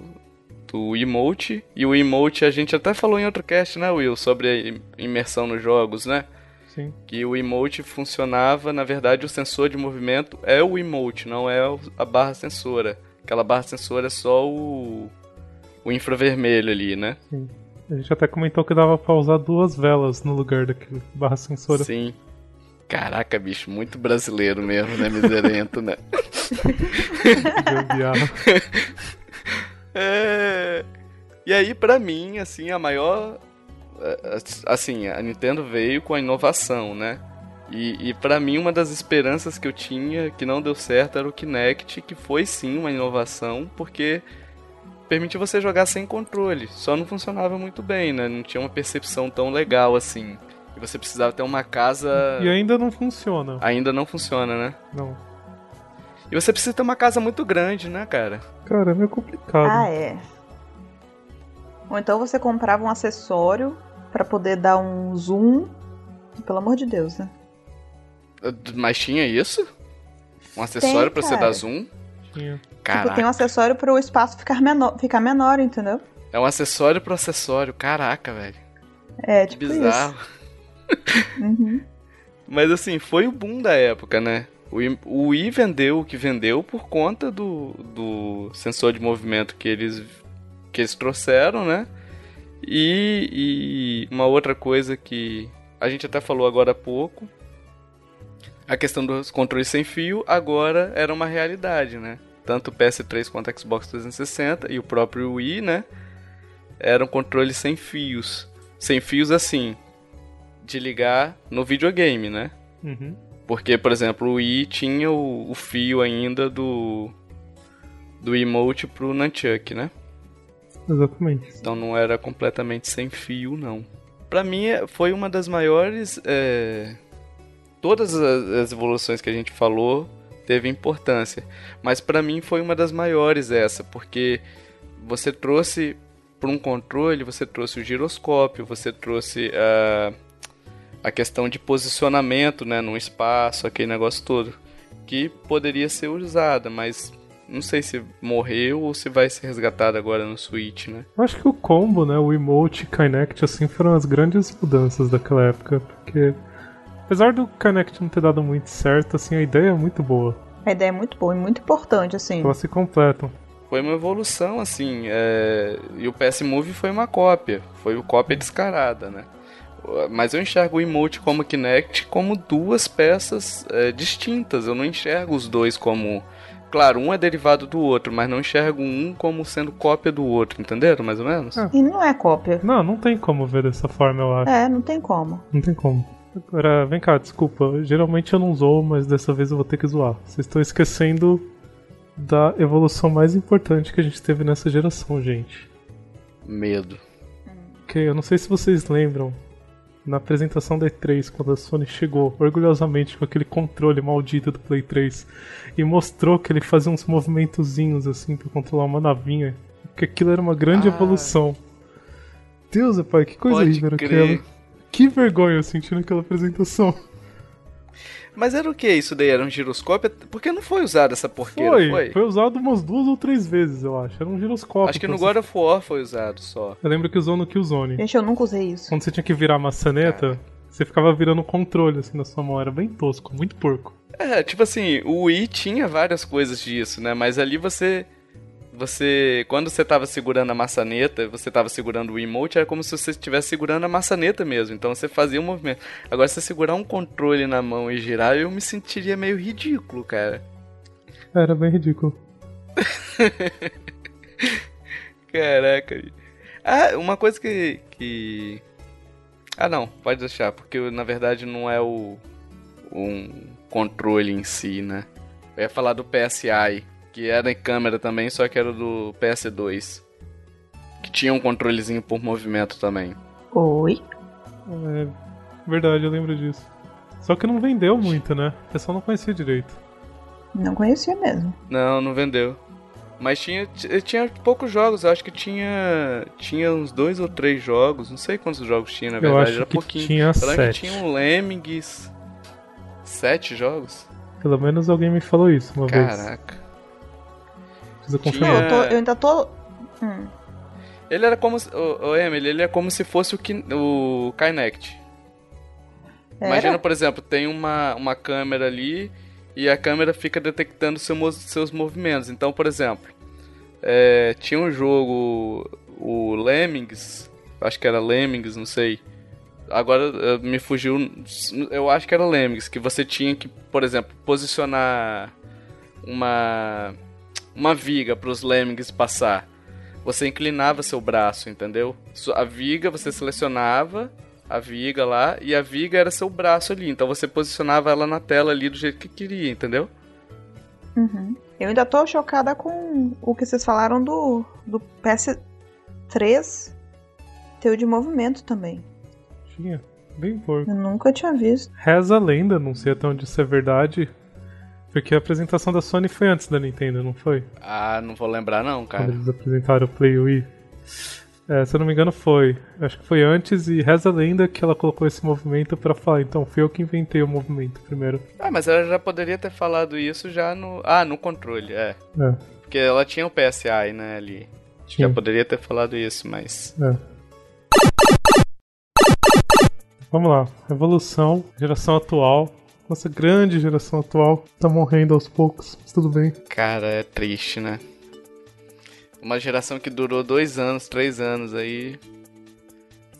do emote. E o emote a gente até falou em outro cast, né, Will? Sobre a imersão nos jogos, né? Sim. Que o emote funcionava, na verdade, o sensor de movimento é o emote, não é a barra sensora. Aquela barra sensora é só o, o infravermelho ali, né? Sim. A gente até comentou que dava pra usar duas velas no lugar daquele barra sensora. Sim. Caraca, bicho, muito brasileiro mesmo, né? Miserento, né? é... E aí, pra mim, assim, a maior. Assim, a Nintendo veio com a inovação, né? E, e para mim, uma das esperanças que eu tinha que não deu certo era o Kinect, que foi sim uma inovação, porque permitia você jogar sem controle. Só não funcionava muito bem, né? Não tinha uma percepção tão legal assim. E você precisava ter uma casa. E ainda não funciona. Ainda não funciona, né? Não. E você precisa ter uma casa muito grande, né, cara? Cara, é meio complicado. Ah, é. Ou então você comprava um acessório para poder dar um zoom. Pelo amor de Deus, né? Mas tinha isso? Um acessório para você dar zoom? Tinha. Tipo, tem um acessório para o espaço ficar menor, ficar menor, entendeu? É um acessório pro acessório. Caraca, velho. É, tipo Bizarro. isso. Uhum. Mas assim, foi o boom da época, né? O Wii, o Wii vendeu o que vendeu por conta do, do sensor de movimento que eles, que eles trouxeram, né? E, e uma outra coisa que a gente até falou agora há pouco, a questão dos controles sem fio agora era uma realidade, né? Tanto o PS3 quanto o Xbox 360 e o próprio Wii, né? Eram controles sem fios. Sem fios assim, de ligar no videogame, né? Uhum. Porque, por exemplo, o Wii tinha o, o, fio ainda do do emote pro Nunchuck, né? Exatamente. Então não era completamente sem fio, não. Pra mim é, foi uma das maiores. É... Todas as evoluções que a gente falou teve importância, mas para mim foi uma das maiores essa, porque você trouxe para um controle, você trouxe o giroscópio, você trouxe a a questão de posicionamento, né, num espaço, aquele negócio todo, que poderia ser usada, mas não sei se morreu ou se vai ser resgatado agora no Switch, né? Eu acho que o combo, né, o emote e Kinect, assim, foram as grandes mudanças daquela época, porque apesar do Kinect não ter dado muito certo, assim, a ideia é muito boa. A ideia é muito boa e muito importante, assim. Elas se completam. Foi uma evolução, assim, é... e o PS Move foi uma cópia, foi uma cópia descarada, né? Mas eu enxergo o emote como Kinect como duas peças é, distintas. Eu não enxergo os dois como. Claro, um é derivado do outro, mas não enxergo um como sendo cópia do outro, entenderam? Mais ou menos? É. E não é cópia. Não, não tem como ver dessa forma, eu acho. É, não tem como. Não tem como. Agora, vem cá, desculpa. Geralmente eu não zoo, mas dessa vez eu vou ter que zoar. Vocês estão esquecendo da evolução mais importante que a gente teve nessa geração, gente. Medo. Ok, eu não sei se vocês lembram, na apresentação da E3, quando a Sony chegou orgulhosamente com aquele controle maldito do Play 3 e mostrou que ele fazia uns movimentozinhos assim para controlar uma navinha, que aquilo era uma grande ah. evolução. Deus, pai, que coisa horrível aquela. Que vergonha eu senti naquela apresentação. Mas era o que isso daí? Era um giroscópio? Porque não foi usado essa porqueira, foi? Foi, foi usado umas duas ou três vezes, eu acho. Era um giroscópio. Acho que no God of War foi usado só. Eu lembro que usou no Killzone. Gente, eu nunca usei isso. Quando você tinha que virar a maçaneta, Cara. você ficava virando o controle assim na sua mão. Era bem tosco, muito porco. É, tipo assim, o Wii tinha várias coisas disso, né? Mas ali você você quando você estava segurando a maçaneta, você estava segurando o emote, era como se você estivesse segurando a maçaneta mesmo. Então você fazia um movimento. Agora se segurar um controle na mão e girar, eu me sentiria meio ridículo, cara. Era bem ridículo. Caraca. Ah, uma coisa que, que Ah, não, pode deixar, porque na verdade não é o um controle em si, né? Eu ia falar do PSI, que era em câmera também, só que era do PS2. Que tinha um controlezinho por movimento também. Oi? É verdade, eu lembro disso. Só que não vendeu muito, né? O pessoal não conhecia direito. Não conhecia mesmo. Não, não vendeu. Mas tinha, tinha poucos jogos, eu acho que tinha tinha uns dois ou três jogos, não sei quantos jogos tinha na Eu verdade, acho era que pouquinho. tinha sete. tinha um Lemmings. Sete jogos? Pelo menos alguém me falou isso uma vez. Caraca. Preciso Tinha- confirmar. Eu, tô- eu ainda tô. Hum. Ele era como se, o, Emily, ele é como se fosse o, Kin- o Kinect. Era? Imagina, por exemplo, tem uma, uma câmera ali e a câmera fica detectando seu seus movimentos. Então, por exemplo, é, tinha um jogo, o Lemmings, acho que era Lemmings, não sei. Agora eh, me fugiu, eu acho que era Lemmings, que você tinha que, por exemplo, posicionar uma uma viga para os Lemmings passar. Você inclinava seu braço, entendeu? A viga você selecionava a viga lá e a viga era seu braço ali. Então você posicionava ela na tela ali do jeito que queria, entendeu? Uhum. Eu ainda tô chocada com o que vocês falaram do, do PS3 ter o de movimento também. Tinha. Bem porco. Eu nunca tinha visto. Reza a lenda, não sei até onde isso é verdade. Porque a apresentação da Sony foi antes da Nintendo, não foi? Ah, não vou lembrar não, Quando cara. eles apresentaram o Play Wii. É, se eu não me engano foi. Acho que foi antes e reza a lenda que ela colocou esse movimento pra falar. Então, fui eu que inventei o movimento primeiro. Ah, mas ela já poderia ter falado isso já no. Ah, no controle, é. É, Porque ela tinha o PSI, né, ali. tinha. Já poderia ter falado isso, mas. É. Vamos lá. Evolução, geração atual. Nossa grande geração atual. Tá morrendo aos poucos, mas tudo bem. Cara, é triste, né? Uma geração que durou dois anos, três anos aí.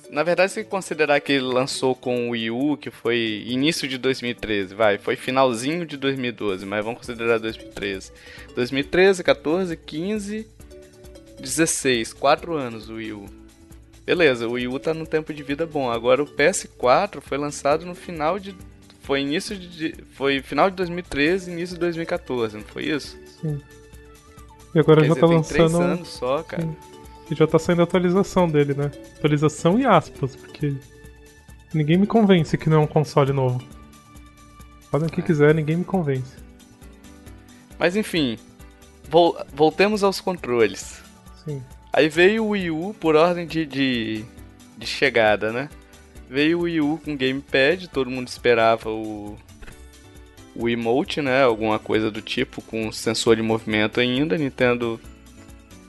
Na verdade, se considerar que ele lançou com o Wii U, que foi início de 2013, vai, foi finalzinho de 2012, mas vamos considerar 2013. 2013, 14, 15, 16, quatro anos o Wii U. Beleza, o Wii U tá num tempo de vida bom. Agora o PS4 foi lançado no final de. Foi início de. Foi final de 2013, início de 2014, não foi isso? Sim. E agora Quer já dizer, tá tem lançando. anos só, cara. Sim. E já tá saindo a atualização dele, né? Atualização e aspas, porque. Ninguém me convence que não é um console novo. Falem o que É. quiser, ninguém me convence. Mas enfim, vol- voltemos aos controles. Sim. Aí veio o Wii U por ordem de, de, de chegada, né? Veio o Wii U com gamepad, todo mundo esperava o, o emote, né? Alguma coisa do tipo, com sensor de movimento ainda. A Nintendo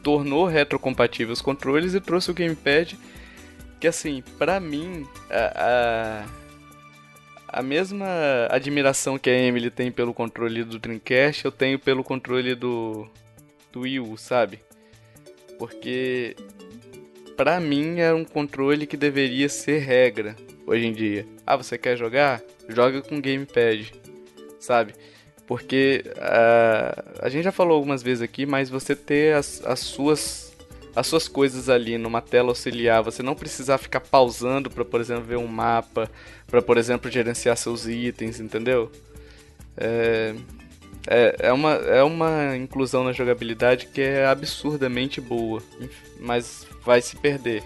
tornou retrocompatível os controles e trouxe o gamepad. Que assim, pra mim, a, a, a mesma admiração que a Emily tem pelo controle do Dreamcast, eu tenho pelo controle do, do Wii U, sabe? Porque pra mim é um controle que deveria ser regra hoje em dia. Ah, você quer jogar? Joga com gamepad, sabe? Porque ah, a gente já falou algumas vezes aqui, mas você ter as, as suas as suas coisas ali numa tela auxiliar, você não precisar ficar pausando para, por exemplo, ver um mapa, para, por exemplo, gerenciar seus itens, entendeu? É, é, é, uma, é uma inclusão na jogabilidade que é absurdamente boa, mas vai se perder.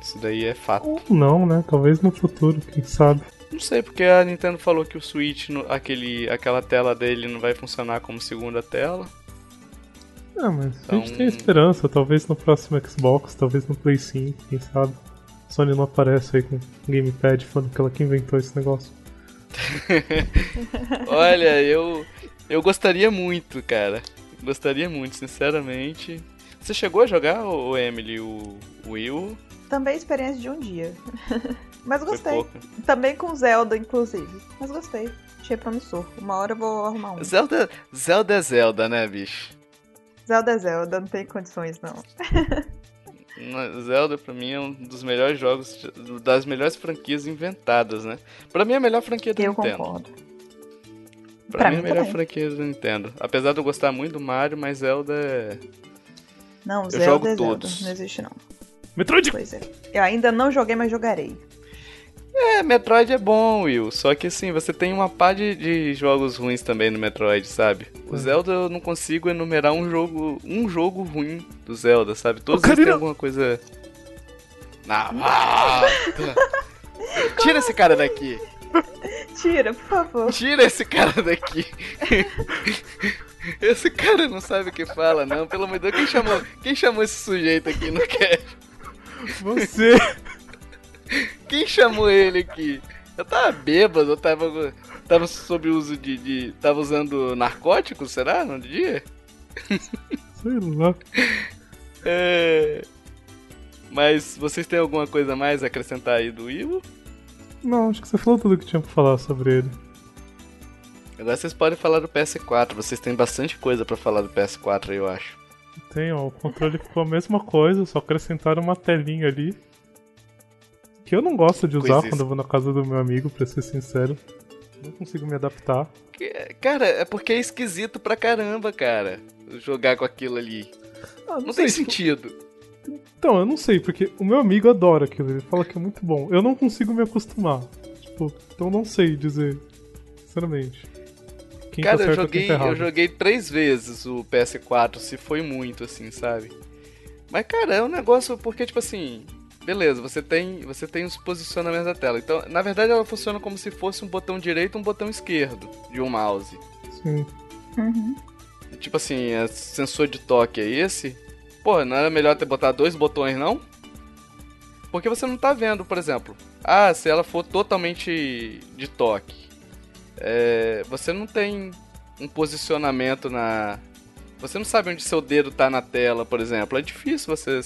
Isso daí é fato. Ou não, né? Talvez no futuro, quem sabe. Não sei porque a Nintendo falou que o Switch, no- aquele, aquela tela dele não vai funcionar como segunda tela. Ah, mas a Então- gente tem esperança. Talvez no próximo Xbox, talvez no Play 5, quem sabe. Sony não aparece aí com gamepad falando que ela que inventou esse negócio. Olha, eu eu gostaria muito, cara. Gostaria muito, sinceramente. Você chegou a jogar, o Emily, o o Will? Também experiência de um dia. Mas gostei. Também com Zelda, inclusive. Mas gostei. Achei promissor. Uma hora eu vou arrumar um. Zelda, Zelda é Zelda, né, bicho? Zelda é Zelda, não tem condições, não. Zelda pra mim é um dos melhores jogos, das melhores franquias inventadas, né? Pra mim é a melhor franquia da Eu Nintendo. concordo. Pra, Pra mim é a mim melhor franquia da Nintendo. Apesar de eu gostar muito do Mario, mas Zelda é. Não, Eu Zelda jogo é Zelda. todos. Não existe, não. Metroid! Pois é. Eu ainda não joguei, mas jogarei. É, Metroid é bom, Will. Só que assim, você tem uma pá de, de jogos ruins também no Metroid, sabe? O É. Zelda eu não consigo enumerar um jogo, um jogo ruim do Zelda, sabe? Todos eles têm alguma coisa. Na volta. Tira esse cara daqui. Tira, por favor. Tira esse cara daqui. Esse cara não sabe o que fala, não. Pelo amor de Deus, quem chamou, quem chamou esse sujeito aqui no cast? Você. Quem chamou ele aqui? Eu tava bêbado, eu tava, tava sob uso de, de. Tava usando narcóticos, será? No dia? Sei lá. É. Mas vocês têm alguma coisa a mais a acrescentar aí do Ivo? Não, acho que você falou tudo que tinha pra falar sobre ele. Agora vocês podem falar do PS4. Vocês têm bastante coisa pra falar do PS4 aí, eu acho. Tem, ó, o controle ficou a mesma coisa, só acrescentaram uma telinha ali. Que eu não gosto de usar quando eu vou na casa do meu amigo, pra ser sincero. Não consigo me adaptar. Cara, é porque é esquisito pra caramba, cara. Jogar com aquilo ali. Ah, Não sei, tem sentido. Então, eu não sei, porque o meu amigo adora aquilo, ele fala que é muito bom. Eu não consigo me acostumar. Tipo, então não sei dizer. Sinceramente. Quem Cara, tá eu certo quem joguei, tá eu joguei três vezes o PS4, se foi muito, assim, sabe? Mas, cara, é um negócio porque, tipo assim, beleza, você tem, você tem os posicionamentos da tela. Então, na verdade, ela funciona como se fosse um botão direito e um botão esquerdo de um mouse. Sim. Uhum. Tipo assim, é sensor de toque é esse? Pô, não era melhor ter botado dois botões, não? Porque você não tá vendo, por exemplo. Ah, se ela for totalmente de toque. é, você não tem um posicionamento na. Você não sabe onde seu dedo tá na tela, por exemplo. É difícil você.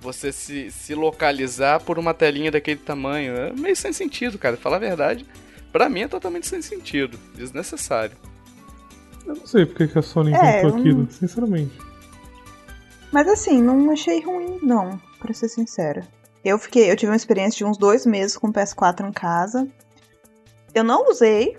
Você se, se localizar por uma telinha daquele tamanho. É meio sem sentido, cara. Falar a verdade. Pra mim é totalmente sem sentido. Desnecessário. Eu não sei porque que a Sony É, inventou aquilo, sinceramente. Mas assim, não achei ruim, não, pra ser sincera. Eu fiquei, eu tive uma experiência de uns dois meses com o PS4 em casa. Eu não usei.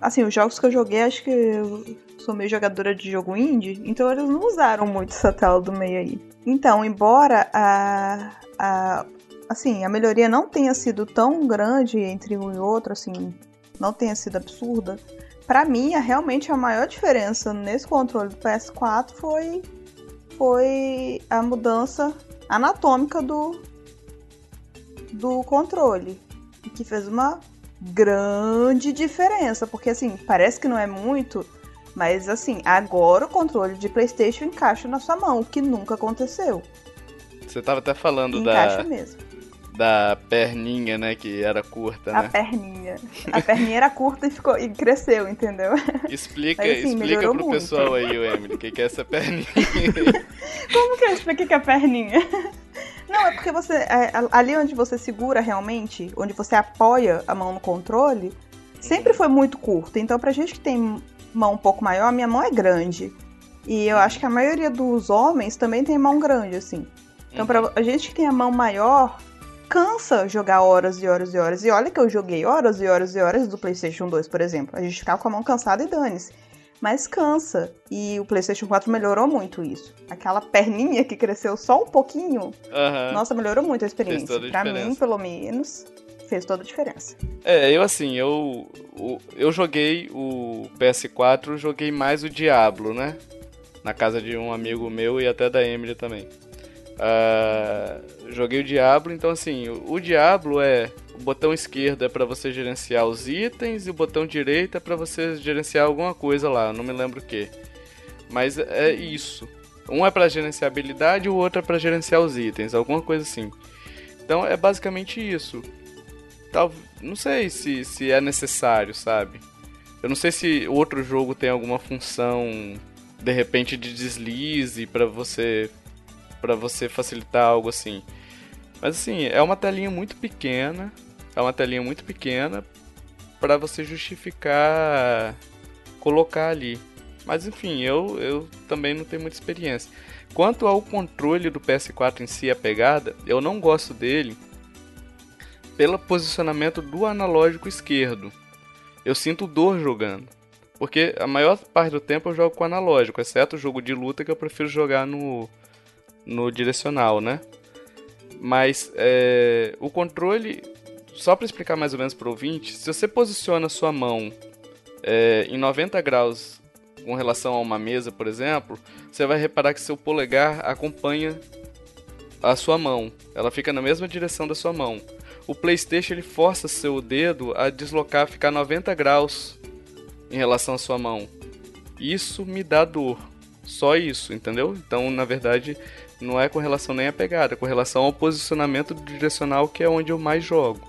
Assim, os jogos que eu joguei, acho que eu sou meio jogadora de jogo indie, então eles não usaram muito essa tela do meio aí. Então, embora a, a assim, a melhoria não tenha sido tão grande entre um e outro, assim, não tenha sido absurda, pra mim, a, realmente a maior diferença nesse controle do PS4 foi foi a mudança anatômica do, do controle. Que fez uma grande diferença. Porque assim, parece que não é muito, mas assim, agora o controle de Playstation encaixa na sua mão, o que nunca aconteceu. Você tava até falando Encaixa da, mesmo. Da perninha, né? Que era curta, A né? perninha. A perninha era curta e, ficou, e cresceu, entendeu? Explica, Mas, assim, explica pro muito. pessoal aí, o Emily, o que, que é essa perninha. Como que eu expliquei que é a perninha? Não, é porque você. é, ali onde você segura realmente, onde você apoia a mão no controle, sempre foi muito curto. Então, pra gente que tem mão um pouco maior, a minha mão é grande. E eu acho que a maioria dos homens também tem mão grande, assim. Então, pra a gente que tem a mão maior, cansa jogar horas e horas e horas. E olha que eu joguei horas e horas e horas do PlayStation 2, por exemplo. A gente ficava com a mão cansada e dane-se. Mas cansa. E o PlayStation 4 melhorou muito isso. Aquela perninha que cresceu só um pouquinho, Aham. nossa, melhorou muito a experiência. toda a pra mim, pelo menos, fez toda a diferença. É, eu assim, eu, o- eu joguei o PS4, joguei mais o Diablo, né? Na casa de um amigo meu e até da Emily também. Ah, joguei o Diablo, então assim, o, Diablo é o botão esquerdo é pra você gerenciar os itens e o botão direito é pra você gerenciar alguma coisa lá, não me lembro o que. Mas é isso. Um é pra gerenciar habilidade o outro é pra gerenciar os itens, alguma coisa assim. Então é basicamente isso. Tal, não sei se, se é necessário, sabe? Eu não sei se outro jogo tem alguma função de repente de deslize pra você para você facilitar algo assim. Mas assim, é uma telinha muito pequena, é uma telinha muito pequena pra você justificar colocar ali. Mas enfim, eu, eu também não tenho muita experiência. Quanto ao controle do PS4 em si, a pegada, eu não gosto dele pelo posicionamento do analógico esquerdo. Eu sinto dor jogando. Porque a maior parte do tempo eu jogo com analógico, exceto o jogo de luta que eu prefiro jogar no, no direcional, né? Mas é, o controle só para explicar mais ou menos para o ouvinte, se você posiciona sua mão é, em 90 graus com relação a uma mesa, por exemplo, você vai reparar que seu polegar acompanha a sua mão. Ela fica na mesma direção da sua mão. O PlayStation ele força seu dedo a deslocar, ficar 90 graus em relação à sua mão. Isso me dá dor. Só isso, entendeu? Então, na verdade, não é com relação nem à pegada, é com relação ao posicionamento direcional, que é onde eu mais jogo.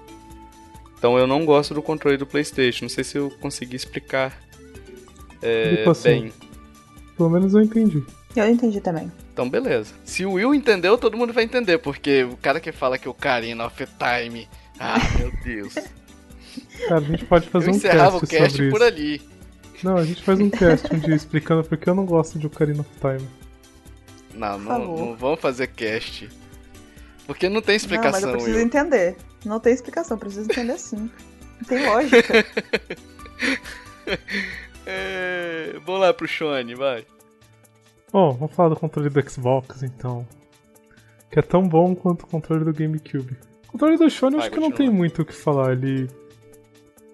Então eu não gosto do controle do PlayStation. Não sei se eu consegui explicar é, Tipo assim. bem. Pelo menos eu entendi. Eu entendi também. Então, beleza. Se o Will entendeu, todo mundo vai entender, porque o cara que fala que o Karina of Time. Ah, meu Deus. Cara, a gente pode fazer eu um encerrava cast, o cast sobre por isso. ali. Não, a gente faz um cast um dia explicando porque eu não gosto de Ocarina of Time. Não, não, não vamos fazer cast. Porque não tem Não, mas explicação, eu preciso Will. entender. Não tem explicação, preciso entender sim. Não tem lógica. É... Vamos lá pro Shone, vai. Bom, vamos falar do controle do Xbox então. Que é tão bom quanto o controle do GameCube. O controle do eu Vai, acho que não tem muito o que falar. Ele.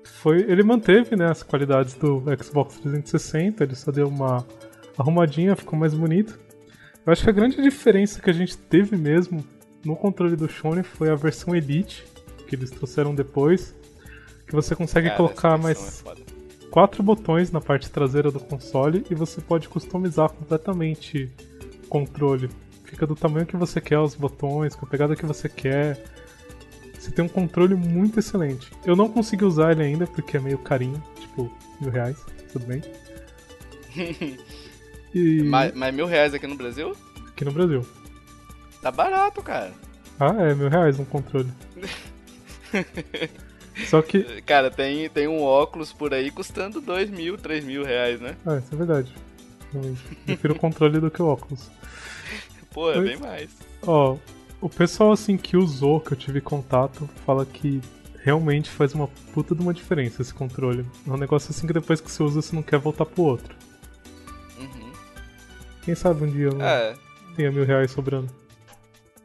Foi, ele manteve né, as qualidades do Xbox 360, ele só deu uma arrumadinha, ficou mais bonito. Eu acho que a grande diferença que a gente teve mesmo no controle do Sony foi a versão Elite, que eles trouxeram depois, que você consegue Cara, colocar essa versão mais é quatro botões na parte traseira do console e você pode customizar completamente o controle. Fica do tamanho que você quer os botões, com a pegada que você quer. Você tem um controle muito excelente. Eu não consegui usar ele ainda porque é meio carinho, tipo, mil reais, tudo bem. E mas, mas mil reais aqui no Brasil? aqui no Brasil. Tá barato, cara. Ah, é, mil reais um controle. Só que. Cara, tem, tem um óculos por aí custando dois mil, três mil reais, né? Ah, isso é verdade. Eu prefiro o controle do que o óculos. Pô, é Oi? bem mais. Ó, o pessoal assim que usou, que eu tive contato, fala que realmente faz uma puta de uma diferença esse controle. É um negócio assim que depois que você usa você não quer voltar pro outro. Quem sabe um dia eu É, tenha mil reais sobrando.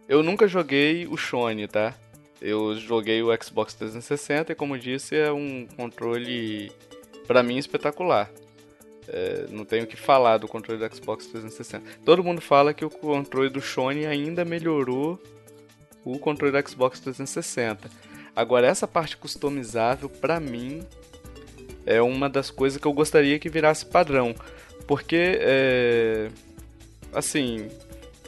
eu nunca joguei o Shone, tá? Eu joguei o Xbox 360 e, como disse, é um controle, pra mim, espetacular. É, não tenho o que falar do controle do Xbox 360. Todo mundo fala que o controle do Shone ainda melhorou o controle do Xbox 360. Agora, essa parte customizável, pra mim, é uma das coisas que eu gostaria que virasse padrão. Porque, é, assim,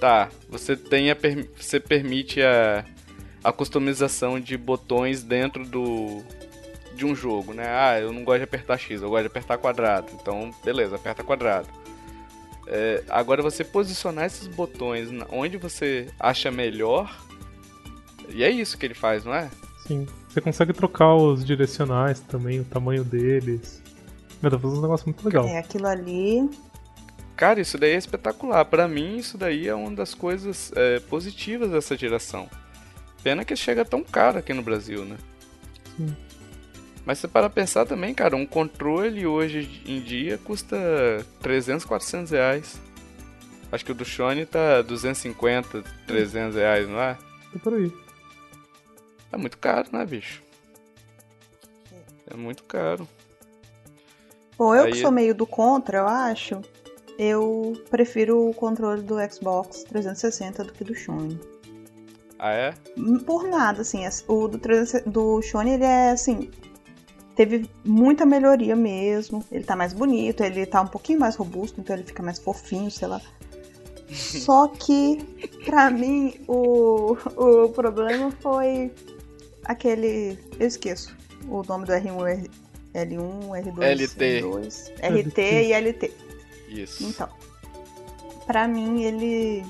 tá, você tem a per- você permite a, a customização de botões dentro do de um jogo, né? Ah, eu não gosto de apertar X, eu gosto de apertar quadrado. Então, beleza, aperta quadrado. É, agora você posicionar esses botões onde você acha melhor. E é isso que ele faz, não é? Sim. Você consegue trocar os direcionais também, o tamanho deles. Meu, dá pra fazer um negócio muito legal. É, aquilo ali. Cara, isso daí é espetacular. Pra mim, isso daí é uma das coisas é, positivas dessa geração. Pena que chega tão caro aqui no Brasil, né? Sim. Mas você para pensar também, cara, um controle hoje em dia custa 300, 400 reais. Acho que o do Sony tá 250, 300 reais, não é? Tá por aí. É muito caro, né, bicho? É muito caro. Bom, eu Aí- que sou meio do contra, eu acho. Eu prefiro o controle do Xbox 360 do que do Sony. Ah, é? Por nada, assim. as- O do, 360 do Sony, ele é assim. Teve muita melhoria mesmo. Ele tá mais bonito, ele tá um pouquinho mais robusto, então ele fica mais fofinho, sei lá. Só que, pra mim, o, o problema foi aquele. Eu esqueço o nome do R1, L1, R2, LT. R2, RT e LT. Isso. Então, pra mim ele,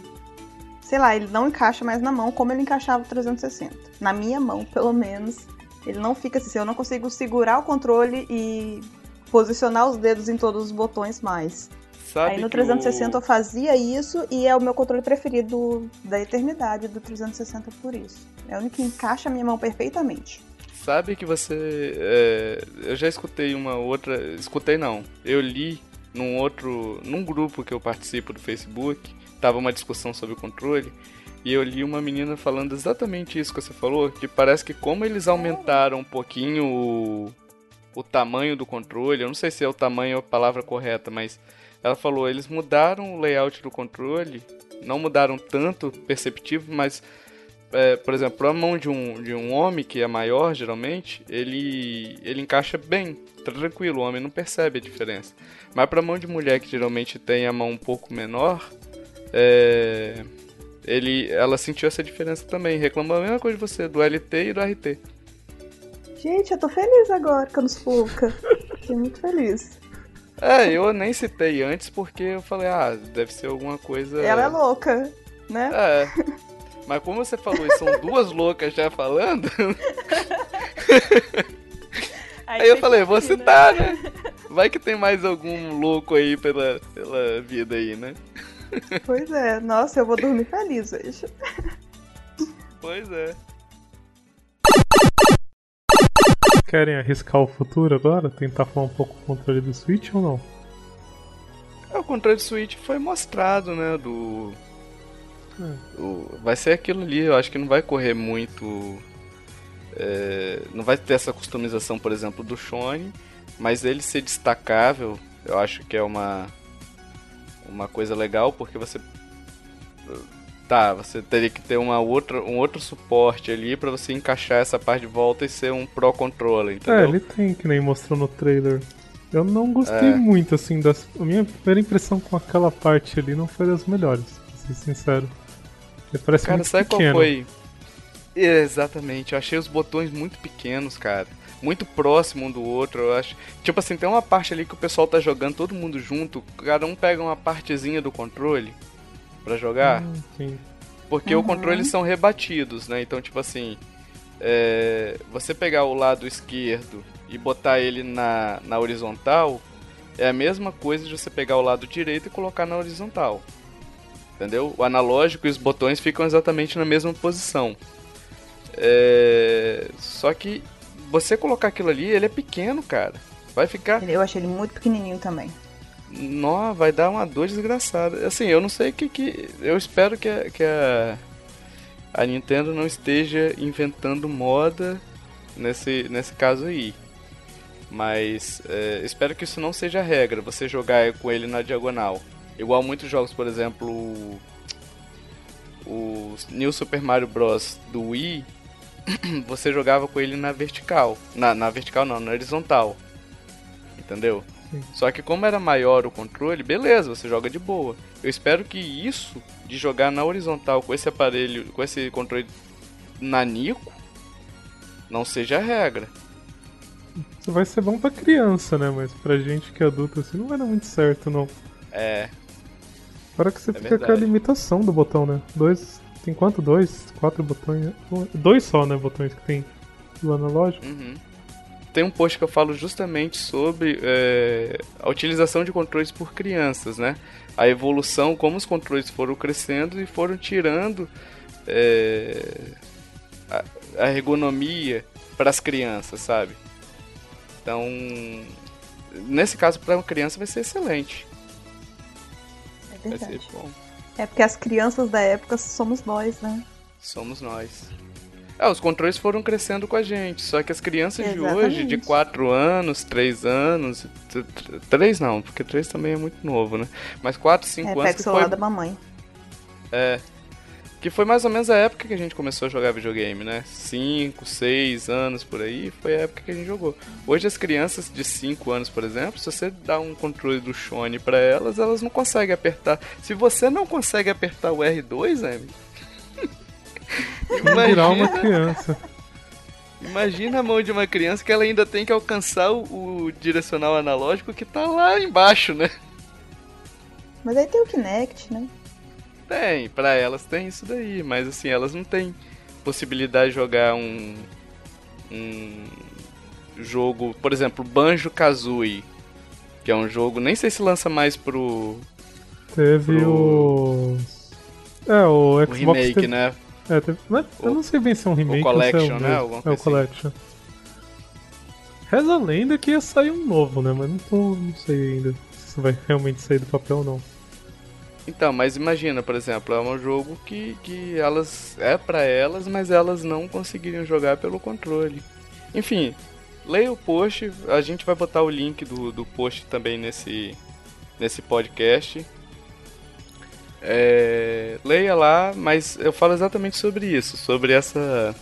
sei lá, ele não encaixa mais na mão como ele encaixava o 360. Na minha mão, pelo menos, ele não fica assim, eu não consigo segurar o controle e posicionar os dedos em todos os botões mais. Sabe Aí no que 360 o- eu fazia isso e é o meu controle preferido da eternidade do 360 por isso. É o único que encaixa a minha mão perfeitamente. Sabe que você. é, eu já escutei uma outra. Escutei não. Eu li num outro. num grupo que eu participo do Facebook, tava uma discussão sobre o controle. E eu li uma menina falando exatamente isso que você falou, que parece que como eles aumentaram um pouquinho o, o tamanho do controle, eu não sei se é o tamanho a palavra correta, mas ela falou, eles mudaram o layout do controle, não mudaram tanto perceptivo, mas é, por exemplo, a mão de um, de um homem que é maior, geralmente, ele, ele encaixa bem, tranquilo, o homem não percebe a diferença. Mas para a mão de mulher que geralmente tem a mão um pouco menor, é, ele, ela sentiu essa diferença também. Reclamou a mesma coisa de você, do LT e do RT. Gente, eu tô feliz agora com os Fuca. Fiquei muito feliz. É, eu nem citei antes porque eu falei, ah, deve ser alguma coisa. Ela é louca, né? É. Mas como você falou, e são duas loucas já falando. aí, aí eu falei, vou citar, né? né? Vai que tem mais algum louco aí pela, pela vida aí, né? Pois é, nossa, eu vou dormir feliz hoje. Pois é. Querem arriscar o futuro agora? Tentar falar um pouco do controle do Switch ou não? É, o controle do Switch foi mostrado, né? Do. É. O... Vai ser aquilo ali, eu acho que não vai correr muito. É... Não vai ter essa customização, por exemplo, do Shone, mas ele ser destacável, eu acho que é uma uma coisa legal, porque você tá, você teria que ter uma outra, um outro suporte ali para você encaixar essa parte de volta e ser um Pro Controller, entendeu? É, ele tem, que nem mostrou no trailer. Eu não gostei é. muito, assim, das... a minha primeira impressão com aquela parte ali não foi das melhores, pra ser sincero. Ele parece cara, muito sabe pequeno. qual foi? Exatamente, eu achei os botões muito pequenos, cara muito próximo um do outro, eu acho. Tipo assim, tem uma parte ali que o pessoal tá jogando todo mundo junto, cada um pega uma partezinha do controle para jogar. Hum, sim. Porque uhum. o controle são rebatidos, né? Então, tipo assim, é, você pegar o lado esquerdo e botar ele na, na horizontal, é a mesma coisa de você pegar o lado direito e colocar na horizontal. Entendeu? O analógico e os botões ficam exatamente na mesma posição. É... Só que você colocar aquilo ali, ele é pequeno, cara. Vai ficar. Eu achei ele muito pequenininho também. Nó, vai dar uma dor desgraçada. Assim, eu não sei o que que. Eu espero que a, que a, a Nintendo não esteja inventando moda nesse, nesse caso aí. Mas é, espero que isso não seja regra, você jogar com ele na diagonal. Igual muitos jogos, por exemplo, o, New Super Mario Bros. do Wii, você jogava com ele na vertical. Na, na vertical não, na horizontal. Entendeu? Sim. Só que como era maior o controle, beleza, você joga de boa. Eu espero que isso de jogar na horizontal com esse aparelho, com esse controle nanico, não seja a regra. Isso vai ser bom pra criança, né? Mas pra gente que é adulto assim não vai dar muito certo, não. É. Para que você é fica verdade. com a limitação do botão, né? Dois tem quanto? Dois? Quatro botões? Dois só, né? Botões que tem do analógico. Uhum. Tem um post que eu falo justamente sobre é, a utilização de controles por crianças, né? A evolução, como os controles foram crescendo e foram tirando é, a, a ergonomia para as crianças, sabe? Então, nesse caso, para uma criança vai ser excelente. É verdade. Vai ser bom. É porque as crianças da época somos nós, né? Somos nós. É, os controles foram crescendo com a gente, só que as crianças Exatamente. de hoje, de 4 anos, 3 anos, 3 não, porque 3 também é muito novo, né? Mas 4, 5 é, anos. Pega o celular foi... da mamãe. É, que foi mais ou menos a época que a gente começou a jogar videogame, né? 5, 6 anos por aí, foi a época que a gente jogou. Hoje as crianças de 5 anos, por exemplo, se você dá um controle do Shone para elas, elas não conseguem apertar. Se você não consegue apertar o R2, Amy, imagina virar uma criança. Imagina a mão de uma criança que ela ainda tem que alcançar o, o direcional analógico que tá lá embaixo, né? Mas aí tem o Kinect, né? Tem, para elas tem isso daí, mas assim, elas não têm possibilidade de jogar um, um jogo, por exemplo, Banjo Kazooie, que é um jogo, nem sei se lança mais pro. Teve pro... o. É, o Xbox. O remake, teve... né? É, teve... Mas eu não sei bem se é um remake o collection, ou se é né? É o assim. Collection. Reza a lenda que ia sair um novo, né? Mas não, tô, não sei ainda isso vai realmente sair do papel ou não. Então, mas imagina, por exemplo, é um jogo que, que elas é para elas, mas elas não conseguiriam jogar pelo controle. Enfim, leia o post, a gente vai botar o link do, do post também nesse, nesse podcast. É, leia lá, mas eu falo exatamente sobre isso, sobre essa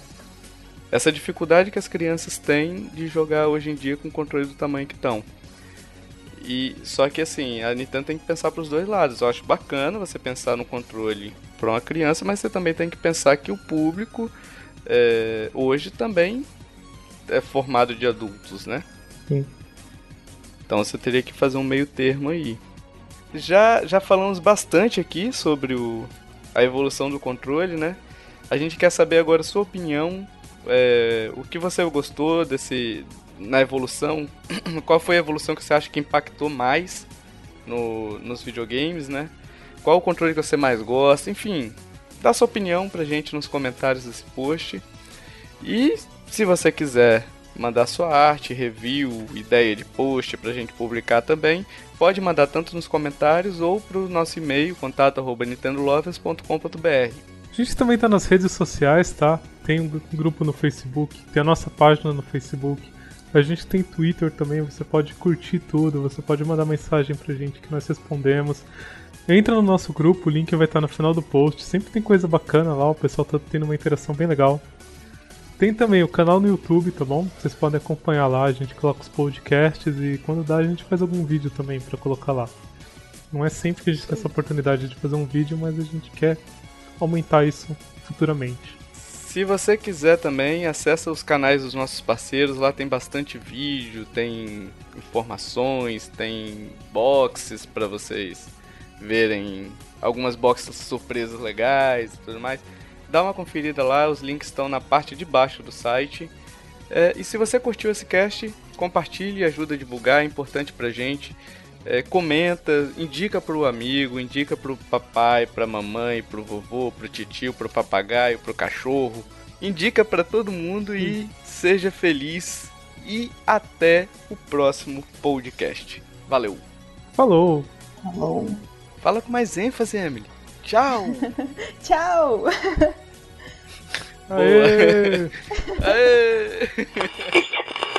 essa dificuldade que as crianças têm de jogar hoje em dia com controle do tamanho que estão. E só que assim, a Nintendo tem que pensar para os dois lados. Eu acho bacana você pensar no controle para uma criança, mas você também tem que pensar que o público é, hoje também é formado de adultos, né? Sim. Então você teria que fazer um meio termo aí. Já, já falamos bastante aqui sobre o, a evolução do controle, né? A gente quer saber agora a sua opinião. É, o que você gostou desse na evolução? Qual foi a evolução que você acha que impactou mais no, nos videogames, né? Qual o controle que você mais gosta? Enfim, dá sua opinião pra gente nos comentários desse post. E se você quiser mandar sua arte, review, ideia de post pra gente publicar também, pode mandar tanto nos comentários ou pro nosso e-mail contato@nintendolovers.com.br. A gente também tá nas redes sociais, tá? Tem um grupo no Facebook, tem a nossa página no Facebook. A gente tem Twitter também, você pode curtir tudo, você pode mandar mensagem pra gente que nós respondemos. Entra no nosso grupo, o link vai estar no final do post. Sempre tem coisa bacana lá, o pessoal tá tendo uma interação bem legal. Tem também o canal no YouTube, tá bom? Vocês podem acompanhar lá, a gente coloca os podcasts e quando dá a gente faz algum vídeo também para colocar lá. Não é sempre que a gente tem essa oportunidade de fazer um vídeo, mas a gente quer aumentar isso futuramente. Se você quiser também, acessa os canais dos nossos parceiros, lá tem bastante vídeo, tem informações, tem boxes para vocês verem algumas boxes surpresas legais e tudo mais dá uma conferida lá, os links estão na parte de baixo do site. É, e se você curtiu esse cast, compartilhe, ajuda a divulgar, é importante pra gente. É, comenta, indica pro amigo, indica pro papai, pra mamãe, pro vovô, pro titio, pro papagaio, pro cachorro. Indica para todo mundo e seja feliz. E até o próximo podcast. Valeu! Falou! Falou. Fala com mais ênfase, Emily. Tchau! Tchau! Aê! Aê!